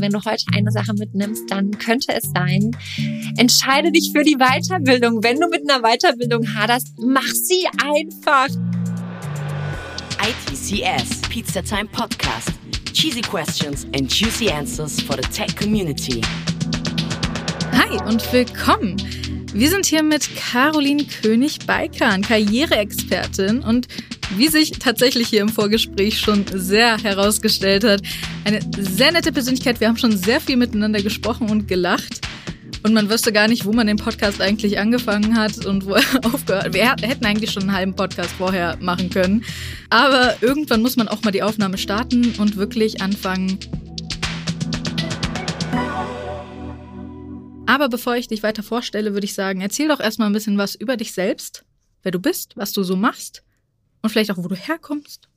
Wenn du heute eine Sache mitnimmst, dann könnte es sein, entscheide dich für die Weiterbildung. Wenn du mit einer Weiterbildung haderst, mach sie einfach. ITCS Pizza Time Podcast. Cheesy questions and juicy answers for the tech community. Hi und willkommen. Wir sind hier mit Caroline König-Beikan, Karriereexpertin und wie sich tatsächlich hier im Vorgespräch schon sehr herausgestellt hat, eine sehr nette Persönlichkeit. Wir haben schon sehr viel miteinander gesprochen und gelacht. Und man wüsste gar nicht, wo man den Podcast eigentlich angefangen hat und wo er aufgehört. Wir hätten eigentlich schon einen halben Podcast vorher machen können. Aber irgendwann muss man auch mal die Aufnahme starten und wirklich anfangen. Aber bevor ich dich weiter vorstelle, würde ich sagen, erzähl doch erstmal ein bisschen was über dich selbst, wer du bist, was du so machst und vielleicht auch, wo du herkommst.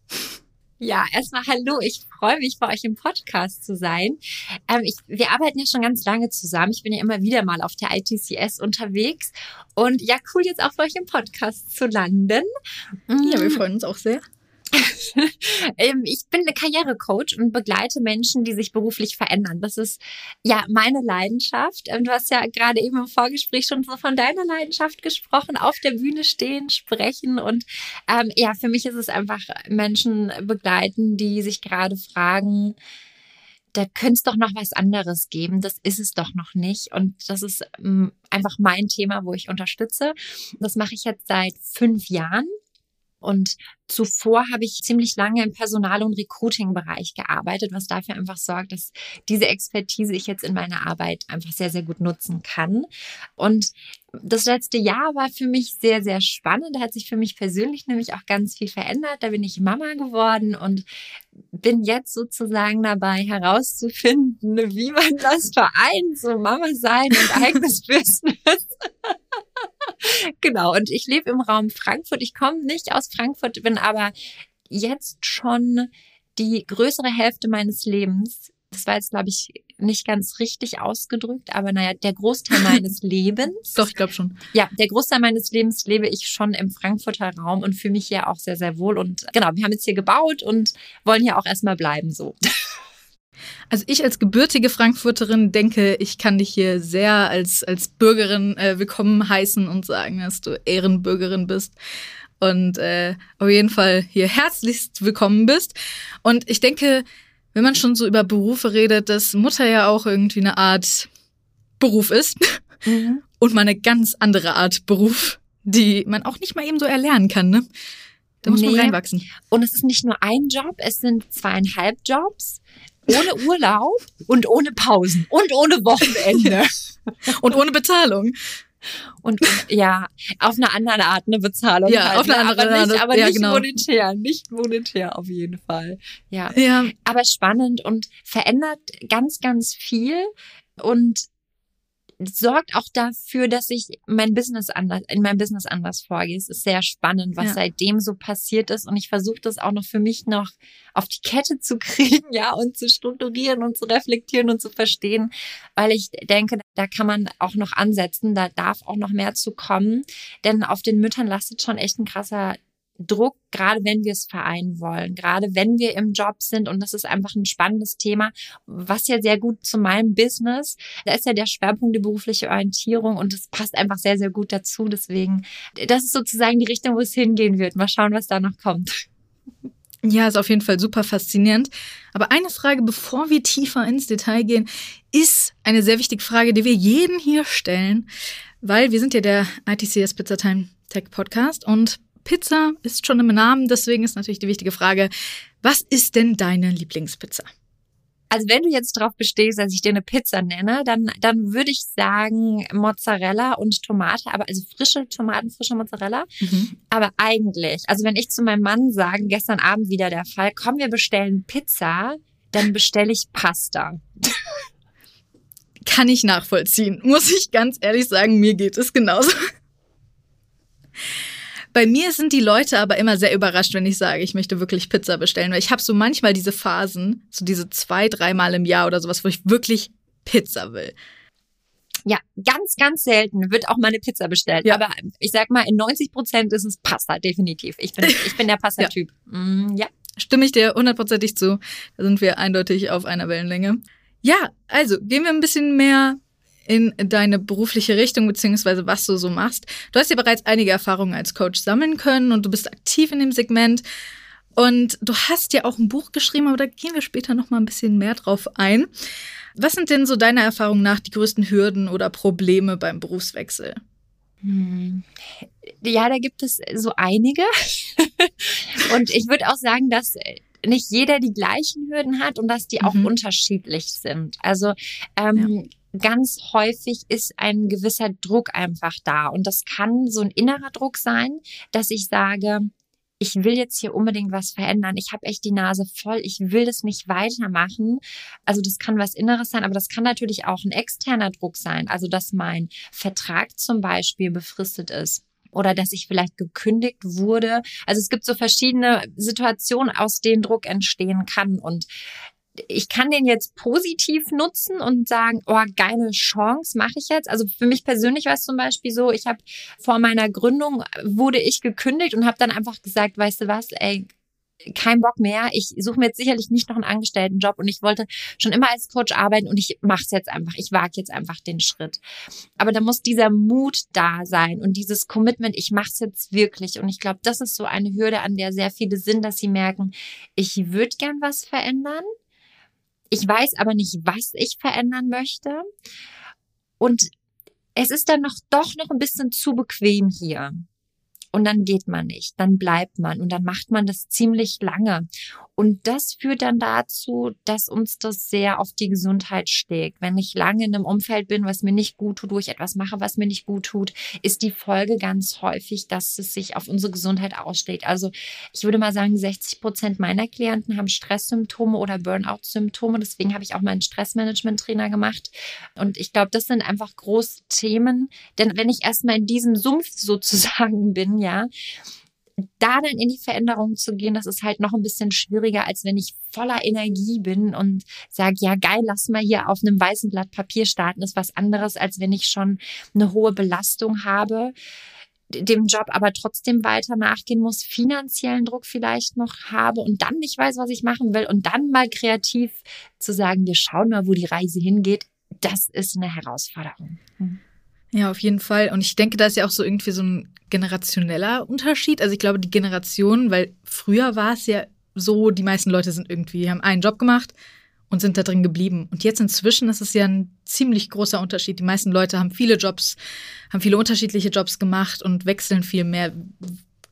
Ja, erstmal hallo. Ich freue mich, bei euch im Podcast zu sein. Ähm, ich, wir arbeiten ja schon ganz lange zusammen. Ich bin ja immer wieder mal auf der ITCS unterwegs. Und ja, cool, jetzt auch bei euch im Podcast zu landen. Ja, wir mm. freuen uns auch sehr. Ähm, ich bin eine Karrierecoach und begleite Menschen, die sich beruflich verändern. Das ist ja meine Leidenschaft. Du hast ja gerade eben im Vorgespräch schon so von deiner Leidenschaft gesprochen, auf der Bühne stehen, sprechen. Und ähm, ja, für mich ist es einfach Menschen begleiten, die sich gerade fragen, da könnte es doch noch was anderes geben. Das ist es doch noch nicht. Und das ist ähm, einfach mein Thema, wo ich unterstütze. Das mache ich jetzt seit fünf Jahren. Und zuvor habe ich ziemlich lange im Personal- und Recruiting-Bereich gearbeitet, was dafür einfach sorgt, dass diese Expertise ich jetzt in meiner Arbeit einfach sehr, sehr gut nutzen kann. Und das letzte Jahr war für mich sehr, sehr spannend. Da hat sich für mich persönlich nämlich auch ganz viel verändert. Da bin ich Mama geworden und bin jetzt sozusagen dabei herauszufinden, wie man das vereint, so Mama sein und eigenes Business. Genau, und ich lebe im Raum Frankfurt. Ich komme nicht aus Frankfurt, bin aber jetzt schon die größere Hälfte meines Lebens. Das war jetzt, glaube ich, nicht ganz richtig ausgedrückt, aber naja, der Großteil meines Lebens. Doch, ich glaube schon. Ja, der Großteil meines Lebens lebe ich schon im Frankfurter Raum und fühle mich hier auch sehr, sehr wohl. Und genau, wir haben jetzt hier gebaut und wollen hier auch erstmal bleiben so. Also ich als gebürtige Frankfurterin denke, ich kann dich hier sehr als, als Bürgerin äh, willkommen heißen und sagen, dass du Ehrenbürgerin bist und äh, auf jeden Fall hier herzlichst willkommen bist. Und ich denke, wenn man schon so über Berufe redet, dass Mutter ja auch irgendwie eine Art Beruf ist mhm. und mal eine ganz andere Art Beruf, die man auch nicht mal eben so erlernen kann, ne? Da muss nee. man reinwachsen. Und es ist nicht nur ein Job, es sind zweieinhalb Jobs ohne Urlaub und ohne Pausen und ohne Wochenende und ohne Bezahlung. Und ja, auf eine andere Art eine Bezahlung. Ja, halt, auf eine ne? andere Art. Aber nicht, aber ja, nicht genau. monetär, nicht monetär auf jeden Fall. Ja. ja. Aber spannend und verändert ganz, ganz viel. Und sorgt auch dafür, dass ich mein Business anders, in meinem Business anders vorgehe. Es ist sehr spannend, was ja. seitdem so passiert ist. Und ich versuche das auch noch für mich noch auf die Kette zu kriegen, ja, und zu strukturieren und zu reflektieren und zu verstehen, weil ich denke, da kann man auch noch ansetzen, da darf auch noch mehr zu kommen. Denn auf den Müttern lastet schon echt ein krasser Druck, gerade wenn wir es vereinen wollen, gerade wenn wir im Job sind. Und das ist einfach ein spannendes Thema, was ja sehr gut zu meinem Business, da ist ja der Schwerpunkt die berufliche Orientierung und das passt einfach sehr, sehr gut dazu. Deswegen, das ist sozusagen die Richtung, wo es hingehen wird. Mal schauen, was da noch kommt. Ja, ist auf jeden Fall super faszinierend. Aber eine Frage, bevor wir tiefer ins Detail gehen, ist eine sehr wichtige Frage, die wir jeden hier stellen, weil wir sind ja der ITCS Pizza Time Tech Podcast und Pizza ist schon im Namen, deswegen ist natürlich die wichtige Frage, was ist denn deine Lieblingspizza? Also wenn du jetzt drauf bestehst, dass ich dir eine Pizza nenne, dann, dann würde ich sagen Mozzarella und Tomate, aber also frische Tomaten, frische Mozzarella. Mhm. Aber eigentlich, also wenn ich zu meinem Mann sage, gestern Abend wieder der Fall, komm, wir bestellen Pizza, dann bestelle ich Pasta. Kann ich nachvollziehen, muss ich ganz ehrlich sagen, mir geht es genauso. Bei mir sind die Leute aber immer sehr überrascht, wenn ich sage, ich möchte wirklich Pizza bestellen. Weil ich habe so manchmal diese Phasen, so diese zwei, dreimal im Jahr oder sowas, wo ich wirklich Pizza will. Ja, ganz, ganz selten wird auch mal eine Pizza bestellt. Ja. Aber ich sag mal, in 90 Prozent ist es Pasta, definitiv. Ich bin, ich bin der Pasta-Typ. ja. Mm, ja. Stimme ich dir hundertprozentig zu. Da sind wir eindeutig auf einer Wellenlänge. Ja, also gehen wir ein bisschen mehr in deine berufliche Richtung, beziehungsweise was du so machst. Du hast ja bereits einige Erfahrungen als Coach sammeln können und du bist aktiv in dem Segment. Und du hast ja auch ein Buch geschrieben, aber da gehen wir später noch mal ein bisschen mehr drauf ein. Was sind denn so deiner Erfahrung nach die größten Hürden oder Probleme beim Berufswechsel? Hm. Ja, da gibt es so einige. und ich würde auch sagen, dass nicht jeder die gleichen Hürden hat und dass die auch mhm. unterschiedlich sind. Also ähm, ja. Ganz häufig ist ein gewisser Druck einfach da. Und das kann so ein innerer Druck sein, dass ich sage, ich will jetzt hier unbedingt was verändern. Ich habe echt die Nase voll. Ich will das nicht weitermachen. Also das kann was Inneres sein, aber das kann natürlich auch ein externer Druck sein. Also dass mein Vertrag zum Beispiel befristet ist oder dass ich vielleicht gekündigt wurde. Also es gibt so verschiedene Situationen, aus denen Druck entstehen kann. Und ich kann den jetzt positiv nutzen und sagen, oh, geile Chance mache ich jetzt. Also für mich persönlich war es zum Beispiel so, ich habe vor meiner Gründung wurde ich gekündigt und habe dann einfach gesagt, weißt du was, ey, kein Bock mehr. Ich suche mir jetzt sicherlich nicht noch einen Angestelltenjob und ich wollte schon immer als Coach arbeiten und ich mache es jetzt einfach. Ich wage jetzt einfach den Schritt. Aber da muss dieser Mut da sein und dieses Commitment, ich mache es jetzt wirklich. Und ich glaube, das ist so eine Hürde, an der sehr viele sind, dass sie merken, ich würde gern was verändern. Ich weiß aber nicht, was ich verändern möchte. Und es ist dann noch doch noch ein bisschen zu bequem hier und dann geht man nicht, dann bleibt man und dann macht man das ziemlich lange. Und das führt dann dazu, dass uns das sehr auf die Gesundheit schlägt. Wenn ich lange in einem Umfeld bin, was mir nicht gut tut, wo ich etwas mache, was mir nicht gut tut, ist die Folge ganz häufig, dass es sich auf unsere Gesundheit ausschlägt. Also ich würde mal sagen, 60 Prozent meiner Klienten haben Stresssymptome oder Burnout-Symptome. Deswegen habe ich auch meinen Stressmanagement-Trainer gemacht. Und ich glaube, das sind einfach große Themen. Denn wenn ich erstmal in diesem Sumpf sozusagen bin, ja, da dann in die Veränderung zu gehen, das ist halt noch ein bisschen schwieriger, als wenn ich voller Energie bin und sage, ja geil, lass mal hier auf einem weißen Blatt Papier starten, ist was anderes, als wenn ich schon eine hohe Belastung habe dem Job aber trotzdem weiter nachgehen muss, finanziellen Druck vielleicht noch habe und dann nicht weiß, was ich machen will und dann mal kreativ zu sagen, wir schauen mal, wo die Reise hingeht, das ist eine Herausforderung. Mhm. Ja, auf jeden Fall. Und ich denke, da ist ja auch so irgendwie so ein generationeller Unterschied. Also ich glaube, die Generation, weil früher war es ja so, die meisten Leute sind irgendwie, haben einen Job gemacht und sind da drin geblieben. Und jetzt inzwischen ist es ja ein ziemlich großer Unterschied. Die meisten Leute haben viele Jobs, haben viele unterschiedliche Jobs gemacht und wechseln viel mehr.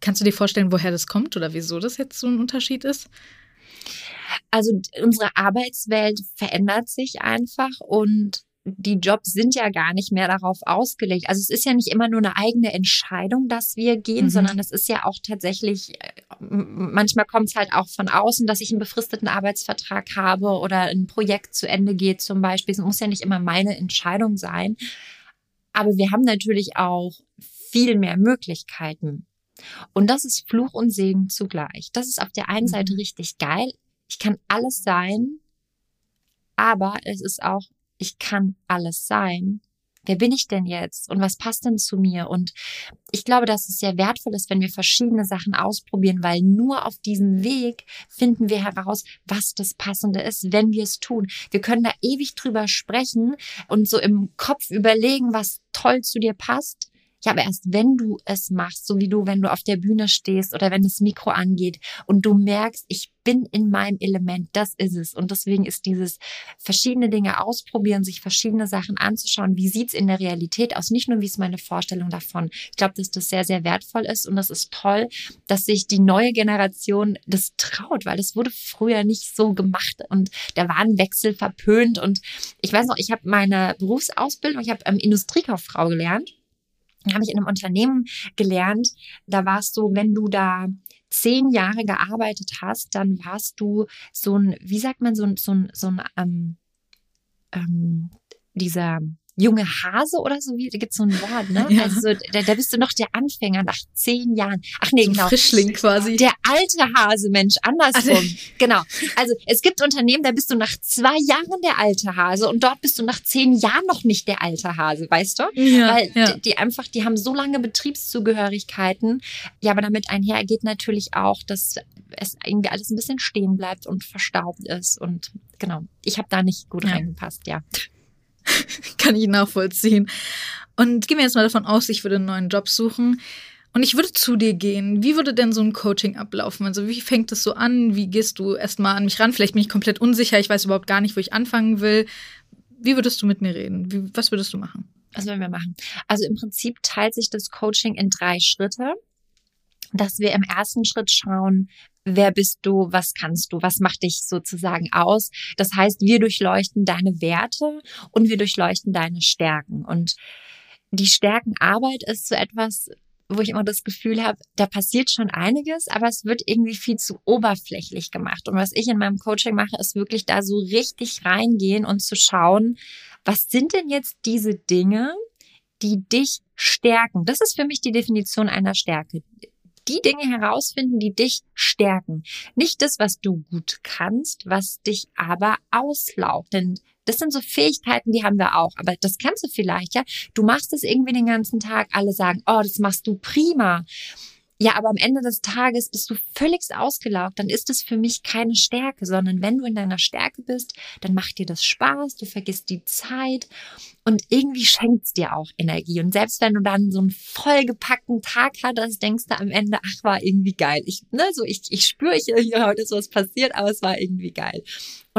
Kannst du dir vorstellen, woher das kommt oder wieso das jetzt so ein Unterschied ist? Also unsere Arbeitswelt verändert sich einfach und die Jobs sind ja gar nicht mehr darauf ausgelegt. Also es ist ja nicht immer nur eine eigene Entscheidung, dass wir gehen, mhm. sondern es ist ja auch tatsächlich, äh, manchmal kommt es halt auch von außen, dass ich einen befristeten Arbeitsvertrag habe oder ein Projekt zu Ende geht zum Beispiel. Es muss ja nicht immer meine Entscheidung sein. Aber wir haben natürlich auch viel mehr Möglichkeiten. Und das ist Fluch und Segen zugleich. Das ist auf der einen mhm. Seite richtig geil. Ich kann alles sein, aber es ist auch ich kann alles sein. Wer bin ich denn jetzt? Und was passt denn zu mir? Und ich glaube, dass es sehr wertvoll ist, wenn wir verschiedene Sachen ausprobieren, weil nur auf diesem Weg finden wir heraus, was das Passende ist, wenn wir es tun. Wir können da ewig drüber sprechen und so im Kopf überlegen, was toll zu dir passt. Ja, aber erst wenn du es machst, so wie du, wenn du auf der Bühne stehst oder wenn das Mikro angeht und du merkst, ich bin in meinem Element, das ist es. Und deswegen ist dieses verschiedene Dinge ausprobieren, sich verschiedene Sachen anzuschauen, wie sieht's in der Realität aus, nicht nur wie ist meine Vorstellung davon. Ich glaube, dass das sehr, sehr wertvoll ist und das ist toll, dass sich die neue Generation das traut, weil das wurde früher nicht so gemacht und da war ein Wechsel verpönt und ich weiß noch, ich habe meine Berufsausbildung, ich habe ähm, Industriekauffrau gelernt habe ich in einem Unternehmen gelernt, da war es so, wenn du da zehn Jahre gearbeitet hast, dann warst du so ein, wie sagt man, so ein, so ein, so ein ähm, ähm, dieser junge Hase oder so, wie, da gibt's so ein Wort, ne? Ja. Also da, da bist du noch der Anfänger nach zehn Jahren. Ach nee, So genau. Frischling quasi. Der alte Hase, Mensch, andersrum. Also- genau. Also es gibt Unternehmen, da bist du nach zwei Jahren der alte Hase und dort bist du nach zehn Jahren noch nicht der alte Hase, weißt du? Ja, Weil ja. die, die einfach, die haben so lange Betriebszugehörigkeiten. Ja, aber damit einher geht natürlich auch, dass es irgendwie alles ein bisschen stehen bleibt und verstaubt ist. Und genau, ich habe da nicht gut Ja. reingepasst, ja. Kann ich nachvollziehen. Und gehen wir jetzt mal davon aus, ich würde einen neuen Job suchen und ich würde zu dir gehen. Wie würde denn so ein Coaching ablaufen? Also wie fängt es so an? Wie gehst du erstmal an mich ran? Vielleicht bin ich komplett unsicher. Ich weiß überhaupt gar nicht, wo ich anfangen will. Wie würdest du mit mir reden? Wie, was würdest du machen? Was wollen wir machen? Also im Prinzip teilt sich das Coaching in drei Schritte. Dass wir im ersten Schritt schauen, wer bist du, was kannst du, was macht dich sozusagen aus. Das heißt, wir durchleuchten deine Werte und wir durchleuchten deine Stärken. Und die Stärkenarbeit ist so etwas, wo ich immer das Gefühl habe, da passiert schon einiges, aber es wird irgendwie viel zu oberflächlich gemacht. Und was ich in meinem Coaching mache, ist wirklich da so richtig reingehen und zu schauen, was sind denn jetzt diese Dinge, die dich stärken? Das ist für mich die Definition einer Stärke. Die Dinge herausfinden, die dich stärken. Nicht das, was du gut kannst, was dich aber auslaugt. Denn das sind so Fähigkeiten, die haben wir auch. Aber das kennst du vielleicht, ja? Du machst es irgendwie den ganzen Tag. Alle sagen, oh, das machst du prima. Ja, aber am Ende des Tages bist du völlig ausgelaugt. Dann ist es für mich keine Stärke, sondern wenn du in deiner Stärke bist, dann macht dir das Spaß, du vergisst die Zeit und irgendwie schenkt's dir auch Energie. Und selbst wenn du dann so einen vollgepackten Tag hattest, denkst du am Ende, ach, war irgendwie geil. Ich, ne, so, ich, ich spüre hier, hier heute ist was passiert, aber es war irgendwie geil.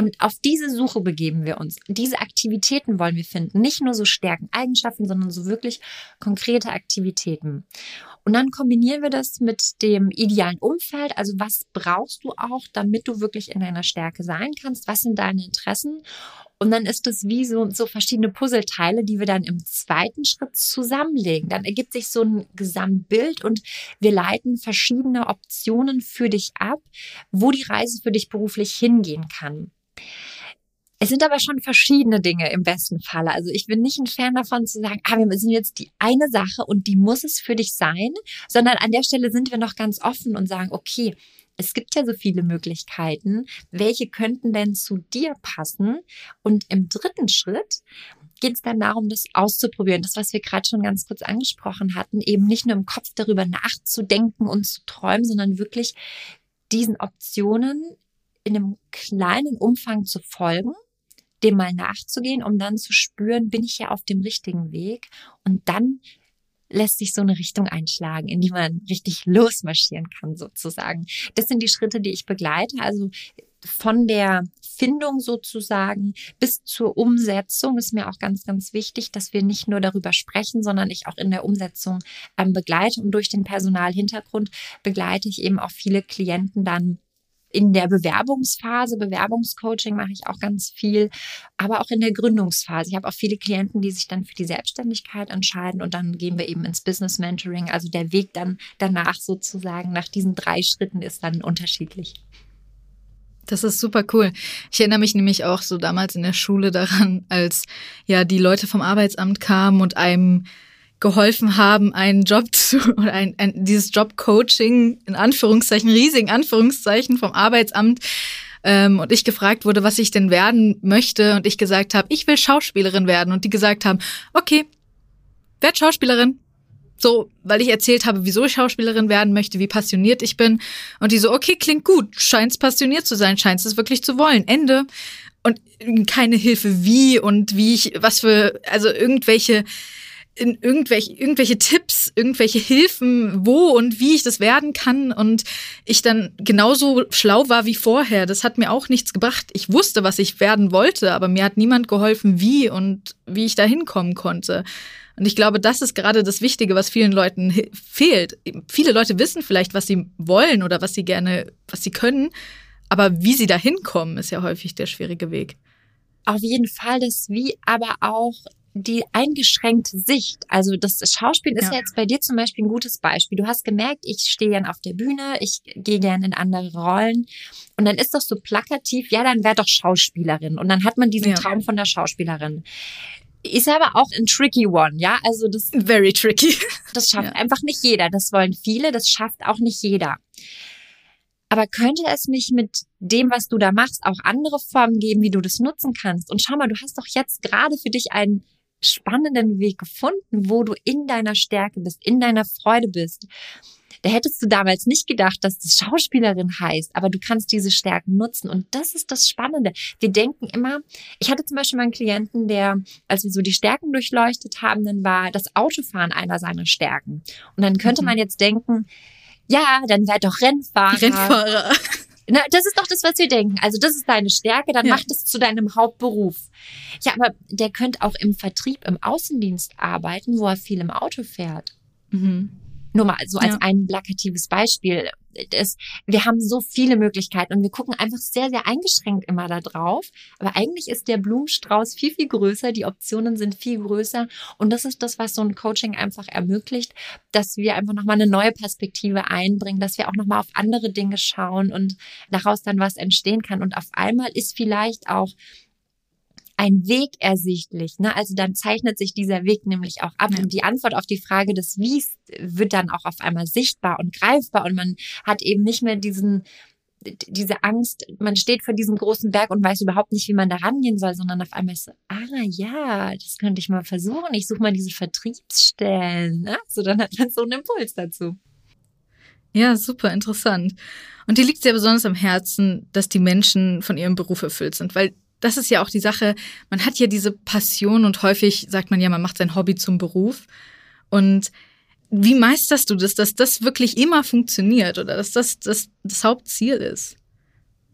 Und auf diese Suche begeben wir uns. Diese Aktivitäten wollen wir finden. Nicht nur so Stärken, Eigenschaften, sondern so wirklich konkrete Aktivitäten. Und dann kombinieren wir das mit dem idealen Umfeld. Also was brauchst du auch, damit du wirklich in deiner Stärke sein kannst? Was sind deine Interessen? Und dann ist es wie so, so verschiedene Puzzleteile, die wir dann im zweiten Schritt zusammenlegen. Dann ergibt sich so ein Gesamtbild und wir leiten verschiedene Optionen für dich ab, wo die Reise für dich beruflich hingehen kann. Es sind aber schon verschiedene Dinge im besten Falle. Also ich bin nicht ein Fan davon zu sagen, ah, wir sind jetzt die eine Sache und die muss es für dich sein, sondern an der Stelle sind wir noch ganz offen und sagen, okay, es gibt ja so viele Möglichkeiten. Welche könnten denn zu dir passen? Und im dritten Schritt geht es dann darum, das auszuprobieren. Das, was wir gerade schon ganz kurz angesprochen hatten, eben nicht nur im Kopf darüber nachzudenken und zu träumen, sondern wirklich diesen Optionen in einem kleinen Umfang zu folgen, dem mal nachzugehen, um dann zu spüren, bin ich ja auf dem richtigen Weg und dann lässt sich so eine Richtung einschlagen, in die man richtig losmarschieren kann, sozusagen. Das sind die Schritte, die ich begleite. Also von der Findung sozusagen bis zur Umsetzung ist mir auch ganz, ganz wichtig, dass wir nicht nur darüber sprechen, sondern ich auch in der Umsetzung ähm, begleite. Und durch den Personalhintergrund begleite ich eben auch viele Klienten dann in der Bewerbungsphase, Bewerbungscoaching mache ich auch ganz viel, aber auch in der Gründungsphase. Ich habe auch viele Klienten, die sich dann für die Selbstständigkeit entscheiden und dann gehen wir eben ins Business Mentoring. Also der Weg dann danach sozusagen nach diesen drei Schritten ist dann unterschiedlich. Das ist super cool. Ich erinnere mich nämlich auch so damals in der Schule daran, als ja die Leute vom Arbeitsamt kamen und einem geholfen haben, einen Job zu oder ein, ein dieses Jobcoaching in Anführungszeichen, riesigen Anführungszeichen vom Arbeitsamt ähm, und ich gefragt wurde, was ich denn werden möchte und ich gesagt habe, ich will Schauspielerin werden und die gesagt haben, okay, werd Schauspielerin. So, weil ich erzählt habe, wieso ich Schauspielerin werden möchte, wie passioniert ich bin. Und die so, okay, klingt gut, scheinst passioniert zu sein, scheinst es wirklich zu wollen. Ende. Und keine Hilfe wie und wie ich, was für, also irgendwelche, in irgendwelche, irgendwelche Tipps, irgendwelche Hilfen, wo und wie ich das werden kann und ich dann genauso schlau war wie vorher. Das hat mir auch nichts gebracht. Ich wusste, was ich werden wollte, aber mir hat niemand geholfen, wie und wie ich da hinkommen konnte. Und ich glaube, das ist gerade das Wichtige, was vielen Leuten fehlt. Viele Leute wissen vielleicht, was sie wollen oder was sie gerne, was sie können, aber wie sie da hinkommen, ist ja häufig der schwierige Weg. Auf jeden Fall das Wie, aber auch die eingeschränkte Sicht. Also das Schauspiel ist ja. Ja. jetzt bei dir zum Beispiel ein gutes Beispiel. Du hast gemerkt, ich stehe gern auf der Bühne, ich gehe gern in andere Rollen. Und dann ist das so plakativ, ja, dann wär doch Schauspielerin. Und dann hat man diesen Ja. Traum von der Schauspielerin. Ist aber auch ein tricky one, ja? Also das. Very tricky. Das schafft ja. einfach nicht jeder. Das wollen viele, das schafft auch nicht jeder. Aber könnte es nicht mit dem, was du da machst, auch andere Formen geben, wie du das nutzen kannst? Und schau mal, du hast doch jetzt gerade für dich einen spannenden Weg gefunden, wo du in deiner Stärke bist, in deiner Freude bist. Da hättest du damals nicht gedacht, dass das Schauspielerin heißt, aber du kannst diese Stärken nutzen. Und das ist das Spannende. Wir denken immer, ich hatte zum Beispiel mal einen Klienten, der, als wir so die Stärken durchleuchtet haben, dann war das Autofahren einer seiner Stärken. Und dann könnte mhm. man jetzt denken, ja, dann werd doch Rennfahrer. Rennfahrer. Na, das ist doch das, was wir denken. Also das ist deine Stärke, dann ja. mach das zu deinem Hauptberuf. Ja, aber der könnte auch im Vertrieb, im Außendienst arbeiten, wo er viel im Auto fährt. Mhm. Nur mal so als ja. ein plakatives Beispiel. Das, wir haben so viele Möglichkeiten und wir gucken einfach sehr, sehr eingeschränkt immer da drauf. Aber eigentlich ist der Blumenstrauß viel, viel größer. Die Optionen sind viel größer. Und das ist das, was so ein Coaching einfach ermöglicht, dass wir einfach nochmal eine neue Perspektive einbringen, dass wir auch nochmal auf andere Dinge schauen und daraus dann was entstehen kann. Und auf einmal ist vielleicht auch ein Weg ersichtlich. Ne? Also dann zeichnet sich dieser Weg nämlich auch ab. Ja. Und die Antwort auf die Frage des Wies wird dann auch auf einmal sichtbar und greifbar. Und man hat eben nicht mehr diesen, diese Angst, man steht vor diesem großen Berg und weiß überhaupt nicht, wie man da rangehen soll, sondern auf einmal ist so, ah ja, das könnte ich mal versuchen. Ich suche mal diese Vertriebsstellen. Ne? So, dann hat man so einen Impuls dazu. Ja, super interessant. Und dir liegt sehr besonders am Herzen, dass die Menschen von ihrem Beruf erfüllt sind, weil das ist ja auch die Sache, man hat ja diese Passion und häufig sagt man ja, man macht sein Hobby zum Beruf. Und wie meisterst du das, dass das wirklich immer funktioniert oder dass das das, das Hauptziel ist?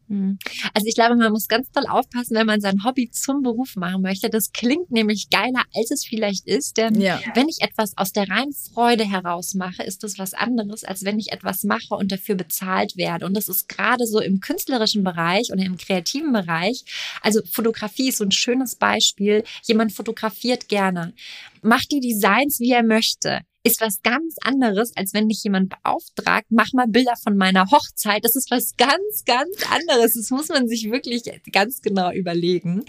Hm. Also ich glaube, man muss ganz doll aufpassen, wenn man sein Hobby zum Beruf machen möchte. Das klingt nämlich geiler, als es vielleicht ist. Denn ja. wenn ich etwas aus der reinen Freude heraus mache, ist das was anderes, als wenn ich etwas mache und dafür bezahlt werde. Und das ist gerade so im künstlerischen Bereich oder im kreativen Bereich. Also Fotografie ist so ein schönes Beispiel. Jemand fotografiert gerne, macht die Designs, wie er möchte ist was ganz anderes, als wenn dich jemand beauftragt, mach mal Bilder von meiner Hochzeit. Das ist was ganz, ganz anderes. Das muss man sich wirklich ganz genau überlegen.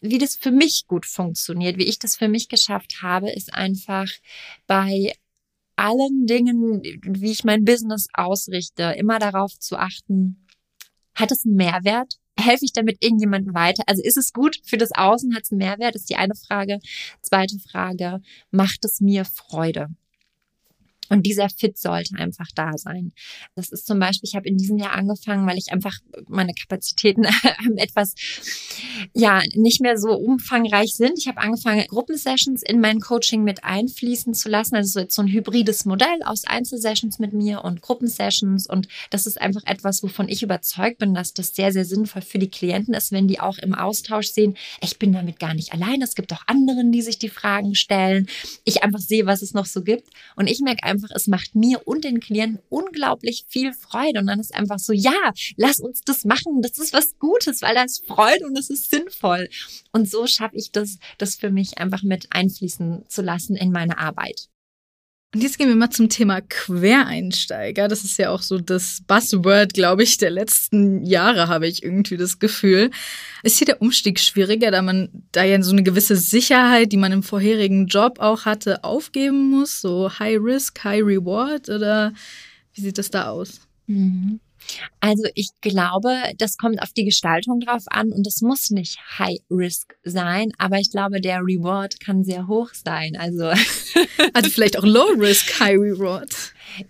Wie das für mich gut funktioniert, wie ich das für mich geschafft habe, ist einfach bei allen Dingen, wie ich mein Business ausrichte, immer darauf zu achten, hat es einen Mehrwert? Helfe ich damit irgendjemandem weiter? Also ist es gut für das Außen? Hat es einen Mehrwert? Ist die eine Frage. Zweite Frage, macht es mir Freude? Und dieser Fit sollte einfach da sein. Das ist zum Beispiel, ich habe in diesem Jahr angefangen, weil ich einfach meine Kapazitäten etwas, ja, nicht mehr so umfangreich sind. Ich habe angefangen, Gruppensessions in mein Coaching mit einfließen zu lassen. Also jetzt so ein hybrides Modell aus Einzelsessions mit mir und Gruppensessions. Und das ist einfach etwas, wovon ich überzeugt bin, dass das sehr, sehr sinnvoll für die Klienten ist, wenn die auch im Austausch sehen, ich bin damit gar nicht allein. Es gibt auch anderen, die sich die Fragen stellen. Ich einfach sehe, was es noch so gibt. Und ich merke einfach, einfach, es macht mir und den Klienten unglaublich viel Freude. Und dann ist einfach so, ja, lass uns das machen. Das ist was Gutes, weil da ist Freude und es ist sinnvoll. Und so schaffe ich das, das für mich einfach mit einfließen zu lassen in meine Arbeit. Und jetzt gehen wir mal zum Thema Quereinsteiger. Das ist ja auch so das Buzzword, glaube ich, der letzten Jahre, habe ich irgendwie das Gefühl. Ist hier der Umstieg schwieriger, da man da ja so eine gewisse Sicherheit, die man im vorherigen Job auch hatte, aufgeben muss? So High Risk, High Reward oder wie sieht das da aus? Mhm. Also ich glaube, das kommt auf die Gestaltung drauf an und es muss nicht High Risk sein, aber ich glaube, der Reward kann sehr hoch sein. Also, also vielleicht auch Low Risk, High Reward.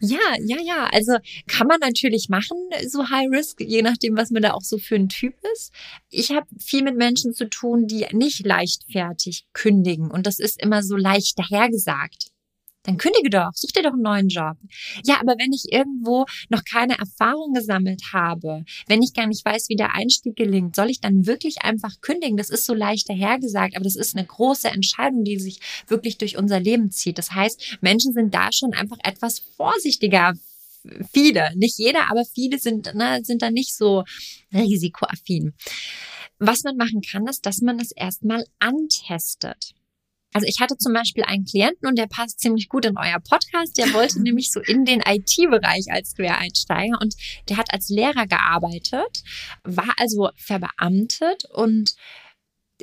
Ja, ja, ja. Also kann man natürlich machen, so High Risk, je nachdem, was man da auch so für ein Typ ist. Ich habe viel mit Menschen zu tun, die nicht leichtfertig kündigen und das ist immer so leicht dahergesagt dann kündige doch, such dir doch einen neuen Job. Ja, aber wenn ich irgendwo noch keine Erfahrung gesammelt habe, wenn ich gar nicht weiß, wie der Einstieg gelingt, soll ich dann wirklich einfach kündigen? Das ist so leicht dahergesagt, aber das ist eine große Entscheidung, die sich wirklich durch unser Leben zieht. Das heißt, Menschen sind da schon einfach etwas vorsichtiger. Viele, nicht jeder, aber viele sind, ne, sind da nicht so risikoaffin. Was man machen kann, ist, dass man es erstmal antestet. Also ich hatte zum Beispiel einen Klienten und der passt ziemlich gut in euer Podcast. Der wollte nämlich so in den IT-Bereich als Quereinsteiger und der hat als Lehrer gearbeitet, war also verbeamtet und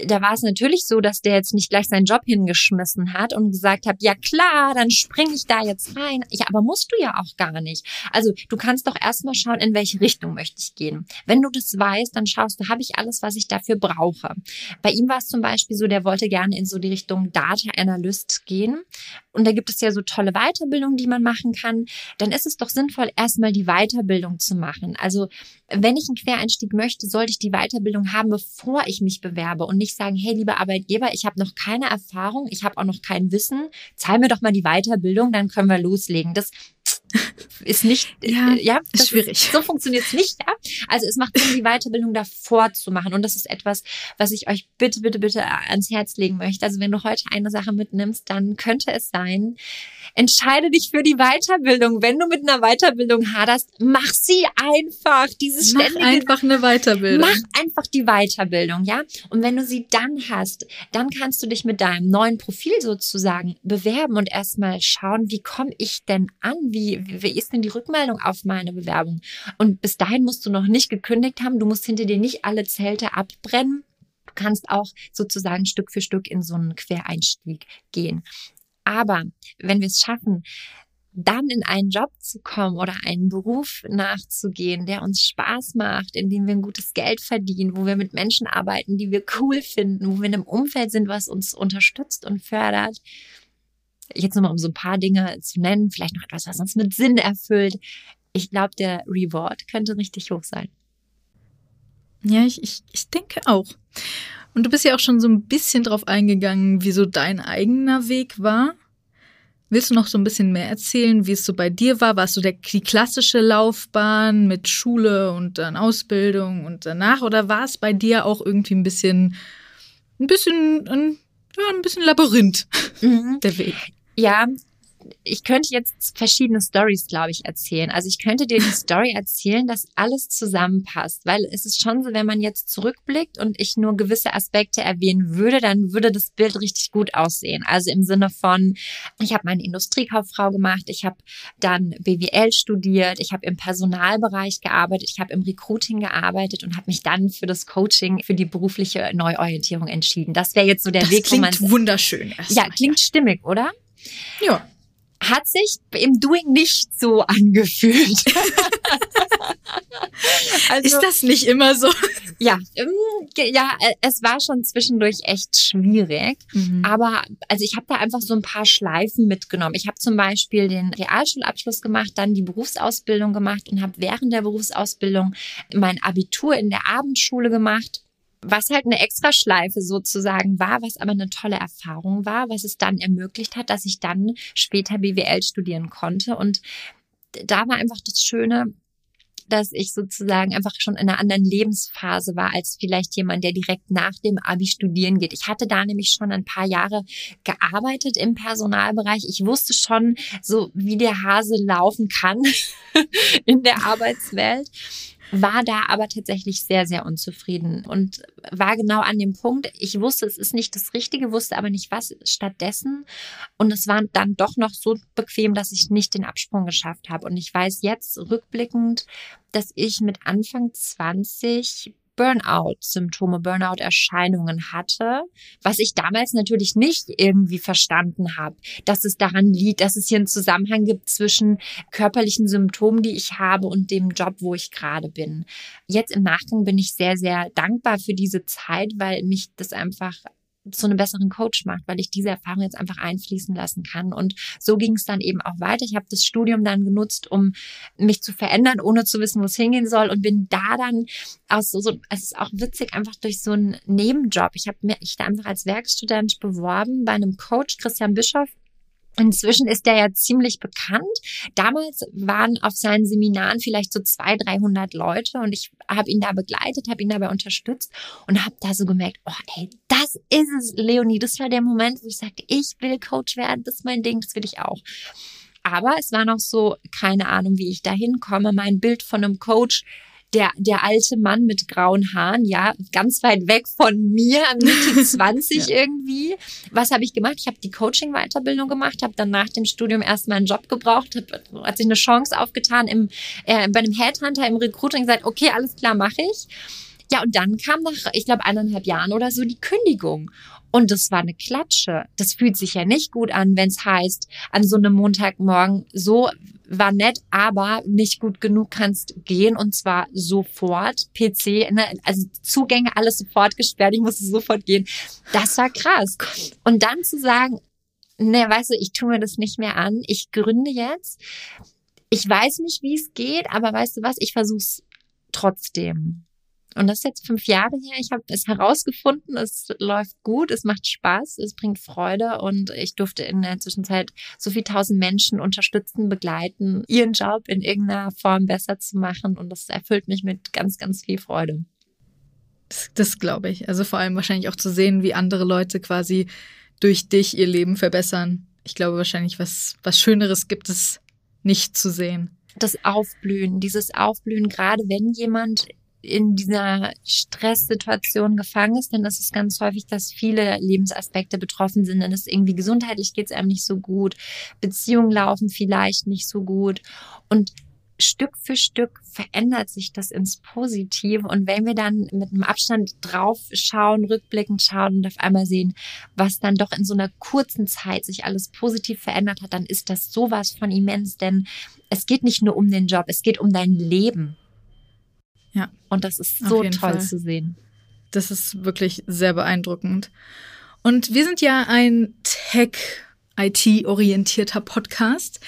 da war es natürlich so, dass der jetzt nicht gleich seinen Job hingeschmissen hat und gesagt hat, ja klar, dann springe ich da jetzt rein. Ja, aber musst du ja auch gar nicht. Also du kannst doch erstmal schauen, in welche Richtung möchte ich gehen. Wenn du das weißt, dann schaust du, habe ich alles, was ich dafür brauche. Bei ihm war es zum Beispiel so, der wollte gerne in so die Richtung Data Analyst gehen. Und da gibt es ja so tolle Weiterbildungen, die man machen kann. Dann ist es doch sinnvoll, erstmal die Weiterbildung zu machen. Also wenn ich einen Quereinstieg möchte, sollte ich die Weiterbildung haben, bevor ich mich bewerbe und nicht sagen, hey, lieber Arbeitgeber, ich habe noch keine Erfahrung, ich habe auch noch kein Wissen, zahl mir doch mal die Weiterbildung, dann können wir loslegen. Das ist nicht, ja, äh, ja ist schwierig. So funktioniert es nicht, ja. Also es macht Sinn, die Weiterbildung davor zu machen. Und das ist etwas, was ich euch bitte, bitte, bitte ans Herz legen möchte. Also wenn du heute eine Sache mitnimmst, dann könnte es sein, entscheide dich für die Weiterbildung. Wenn du mit einer Weiterbildung haderst, mach sie einfach. Dieses mach ständige, einfach eine Weiterbildung. Mach einfach die Weiterbildung, ja. Und wenn du sie dann hast, dann kannst du dich mit deinem neuen Profil sozusagen bewerben und erstmal schauen, wie komme ich denn an? Wie, wie ist denn die Rückmeldung auf meine Bewerbung? Und bis dahin musst du noch nicht gekündigt haben. Du musst hinter dir nicht alle Zelte abbrennen. Du kannst auch sozusagen Stück für Stück in so einen Quereinstieg gehen. Aber wenn wir es schaffen, dann in einen Job zu kommen oder einen Beruf nachzugehen, der uns Spaß macht, in dem wir ein gutes Geld verdienen, wo wir mit Menschen arbeiten, die wir cool finden, wo wir in einem Umfeld sind, was uns unterstützt und fördert. Jetzt nochmal, um so ein paar Dinge zu nennen, vielleicht noch etwas, was uns mit Sinn erfüllt. Ich glaube, der Reward könnte richtig hoch sein. Ja, ich, ich, ich denke auch. Und du bist ja auch schon so ein bisschen drauf eingegangen, wie so dein eigener Weg war. Willst du noch so ein bisschen mehr erzählen, wie es so bei dir war? Warst du der, die klassische Laufbahn mit Schule und dann Ausbildung und danach? Oder war es bei dir auch irgendwie ein bisschen, ein bisschen, ein, ja, ein bisschen Labyrinth, mhm. der Weg? Ja, ich könnte jetzt verschiedene Stories, glaube ich, erzählen. Also ich könnte dir die Story erzählen, dass alles zusammenpasst, weil es ist schon so, wenn man jetzt zurückblickt und ich nur gewisse Aspekte erwähnen würde, dann würde das Bild richtig gut aussehen. Also im Sinne von, ich habe meine Industriekauffrau gemacht, ich habe dann BWL studiert, ich habe im Personalbereich gearbeitet, ich habe im Recruiting gearbeitet und habe mich dann für das Coaching, für die berufliche Neuorientierung entschieden. Das wäre jetzt so der das Weg, klingt wo man wunderschön. Ja, klingt stimmig, oder? Ja hat sich im Doing nicht so angefühlt. also, ist das nicht immer so? Ja, ja, äh, es war schon zwischendurch echt schwierig. Mhm. Aber also ich habe da einfach so ein paar Schleifen mitgenommen. Ich habe zum Beispiel den Realschulabschluss gemacht, dann die Berufsausbildung gemacht und habe während der Berufsausbildung mein Abitur in der Abendschule gemacht was halt eine Extraschleife sozusagen war, was aber eine tolle Erfahrung war, was es dann ermöglicht hat, dass ich dann später BWL studieren konnte. Und da war einfach das Schöne, dass ich sozusagen einfach schon in einer anderen Lebensphase war als vielleicht jemand, der direkt nach dem Abi studieren geht. Ich hatte da nämlich schon ein paar Jahre gearbeitet im Personalbereich. Ich wusste schon so, wie der Hase laufen kann in der Arbeitswelt war da aber tatsächlich sehr, sehr unzufrieden und war genau an dem Punkt, ich wusste, es ist nicht das Richtige, wusste aber nicht was stattdessen. Und es war dann doch noch so bequem, dass ich nicht den Absprung geschafft habe. Und ich weiß jetzt rückblickend, dass ich mit Anfang 20 Burnout-Symptome, Burnout-Erscheinungen hatte, was ich damals natürlich nicht irgendwie verstanden habe, dass es daran liegt, dass es hier einen Zusammenhang gibt zwischen körperlichen Symptomen, die ich habe und dem Job, wo ich gerade bin. Jetzt im Nachgang bin ich sehr, sehr dankbar für diese Zeit, weil mich das einfach zu einem besseren Coach macht, weil ich diese Erfahrung jetzt einfach einfließen lassen kann. Und so ging es dann eben auch weiter. Ich habe das Studium dann genutzt, um mich zu verändern, ohne zu wissen, wo es hingehen soll und bin da dann aus so, so es ist auch witzig, einfach durch so einen Nebenjob. Ich habe mich da einfach als Werkstudent beworben bei einem Coach, Christian Bischoff, Inzwischen ist er ja ziemlich bekannt. Damals waren auf seinen Seminaren vielleicht so zwei, 300 Leute und ich habe ihn da begleitet, habe ihn dabei unterstützt und habe da so gemerkt, oh ey, das ist es, Leonie. Das war der Moment, wo ich sagte, ich will Coach werden, das ist mein Ding, das will ich auch. Aber es war noch so, keine Ahnung, wie ich da hinkomme. Mein Bild von einem Coach der, der alte Mann mit grauen Haaren, ja, ganz weit weg von mir, Mitte 20 ja. irgendwie. Was habe ich gemacht? Ich habe die Coaching-Weiterbildung gemacht, habe dann nach dem Studium erstmal einen Job gebraucht, hab, hat sich eine Chance aufgetan im, äh, bei einem Headhunter im Recruiting gesagt, okay, alles klar, mache ich Ja, und dann kam nach, ich glaube, eineinhalb Jahren oder so die Kündigung. Und das war eine Klatsche. Das fühlt sich ja nicht gut an, wenn es heißt, an so einem Montagmorgen, so war nett, aber nicht gut genug kannst gehen und zwar sofort. PC, ne, also Zugänge, alles sofort gesperrt, ich musste sofort gehen. Das war krass. Und dann zu sagen, ne, weißt du, ich tue mir das nicht mehr an, ich gründe jetzt. Ich weiß nicht, wie es geht, aber weißt du was, ich versuch's trotzdem. Und das ist jetzt fünf Jahre her. Ich habe es herausgefunden, es läuft gut, es macht Spaß, es bringt Freude und ich durfte in der Zwischenzeit so viel tausend Menschen unterstützen, begleiten, ihren Job in irgendeiner Form besser zu machen und das erfüllt mich mit ganz, ganz viel Freude. Das, das glaube ich. Also vor allem wahrscheinlich auch zu sehen, wie andere Leute quasi durch dich ihr Leben verbessern. Ich glaube wahrscheinlich, was, was Schöneres gibt es nicht zu sehen das Aufblühen, dieses Aufblühen, gerade wenn jemand in dieser Stresssituation gefangen ist, dann ist es ganz häufig, dass viele Lebensaspekte betroffen sind. Dann ist irgendwie gesundheitlich geht es einem nicht so gut, Beziehungen laufen vielleicht nicht so gut und Stück für Stück verändert sich das ins Positive. Und wenn wir dann mit einem Abstand drauf schauen, rückblickend schauen und auf einmal sehen, was dann doch in so einer kurzen Zeit sich alles positiv verändert hat, dann ist das sowas von immens, denn es geht nicht nur um den Job, es geht um dein Leben. Ja. Und das ist so toll Fall. zu sehen. Das ist wirklich sehr beeindruckend. Und wir sind ja ein Tech-IT-orientierter Podcast.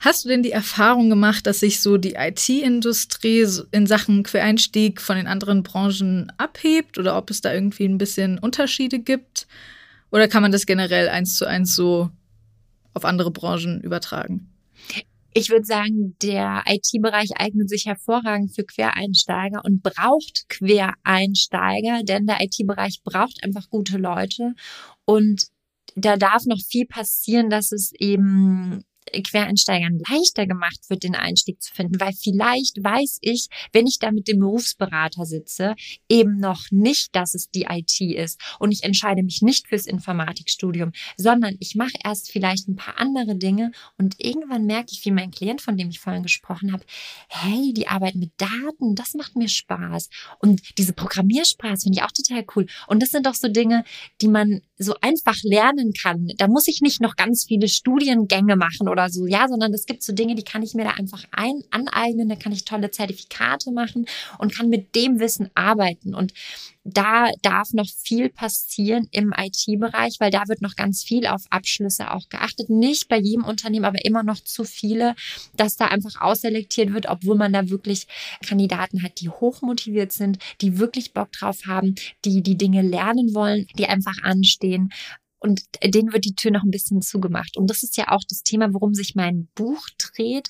Hast du denn die Erfahrung gemacht, dass sich so die IT-Industrie in Sachen Quereinstieg von den anderen Branchen abhebt oder ob es da irgendwie ein bisschen Unterschiede gibt? Oder kann man das generell eins zu eins so auf andere Branchen übertragen? Ich würde sagen, der IT-Bereich eignet sich hervorragend für Quereinsteiger und braucht Quereinsteiger, denn der IT-Bereich braucht einfach gute Leute. Und da darf noch viel passieren, dass es eben Quereinsteigern leichter gemacht wird, den Einstieg zu finden, weil vielleicht weiß ich, wenn ich da mit dem Berufsberater sitze, eben noch nicht, dass es die IT ist. Und ich entscheide mich nicht fürs Informatikstudium, sondern ich mache erst vielleicht ein paar andere Dinge. Und irgendwann merke ich, wie mein Klient, von dem ich vorhin gesprochen habe, hey, die Arbeit mit Daten, das macht mir Spaß. Und diese Programmiersprache finde ich auch total cool. Und das sind doch so Dinge, die man so einfach lernen kann. Da muss ich nicht noch ganz viele Studiengänge machen oder so, ja, sondern es gibt so Dinge, die kann ich mir da einfach ein, aneignen, da kann ich tolle Zertifikate machen und kann mit dem Wissen arbeiten. Und da darf noch viel passieren im IT-Bereich, weil da wird noch ganz viel auf Abschlüsse auch geachtet. Nicht bei jedem Unternehmen, aber immer noch zu viele, dass da einfach ausselektiert wird, obwohl man da wirklich Kandidaten hat, die hochmotiviert sind, die wirklich Bock drauf haben, die die Dinge lernen wollen, die einfach anstehen und denen wird die Tür noch ein bisschen zugemacht. Und das ist ja auch das Thema, worum sich mein Buch dreht.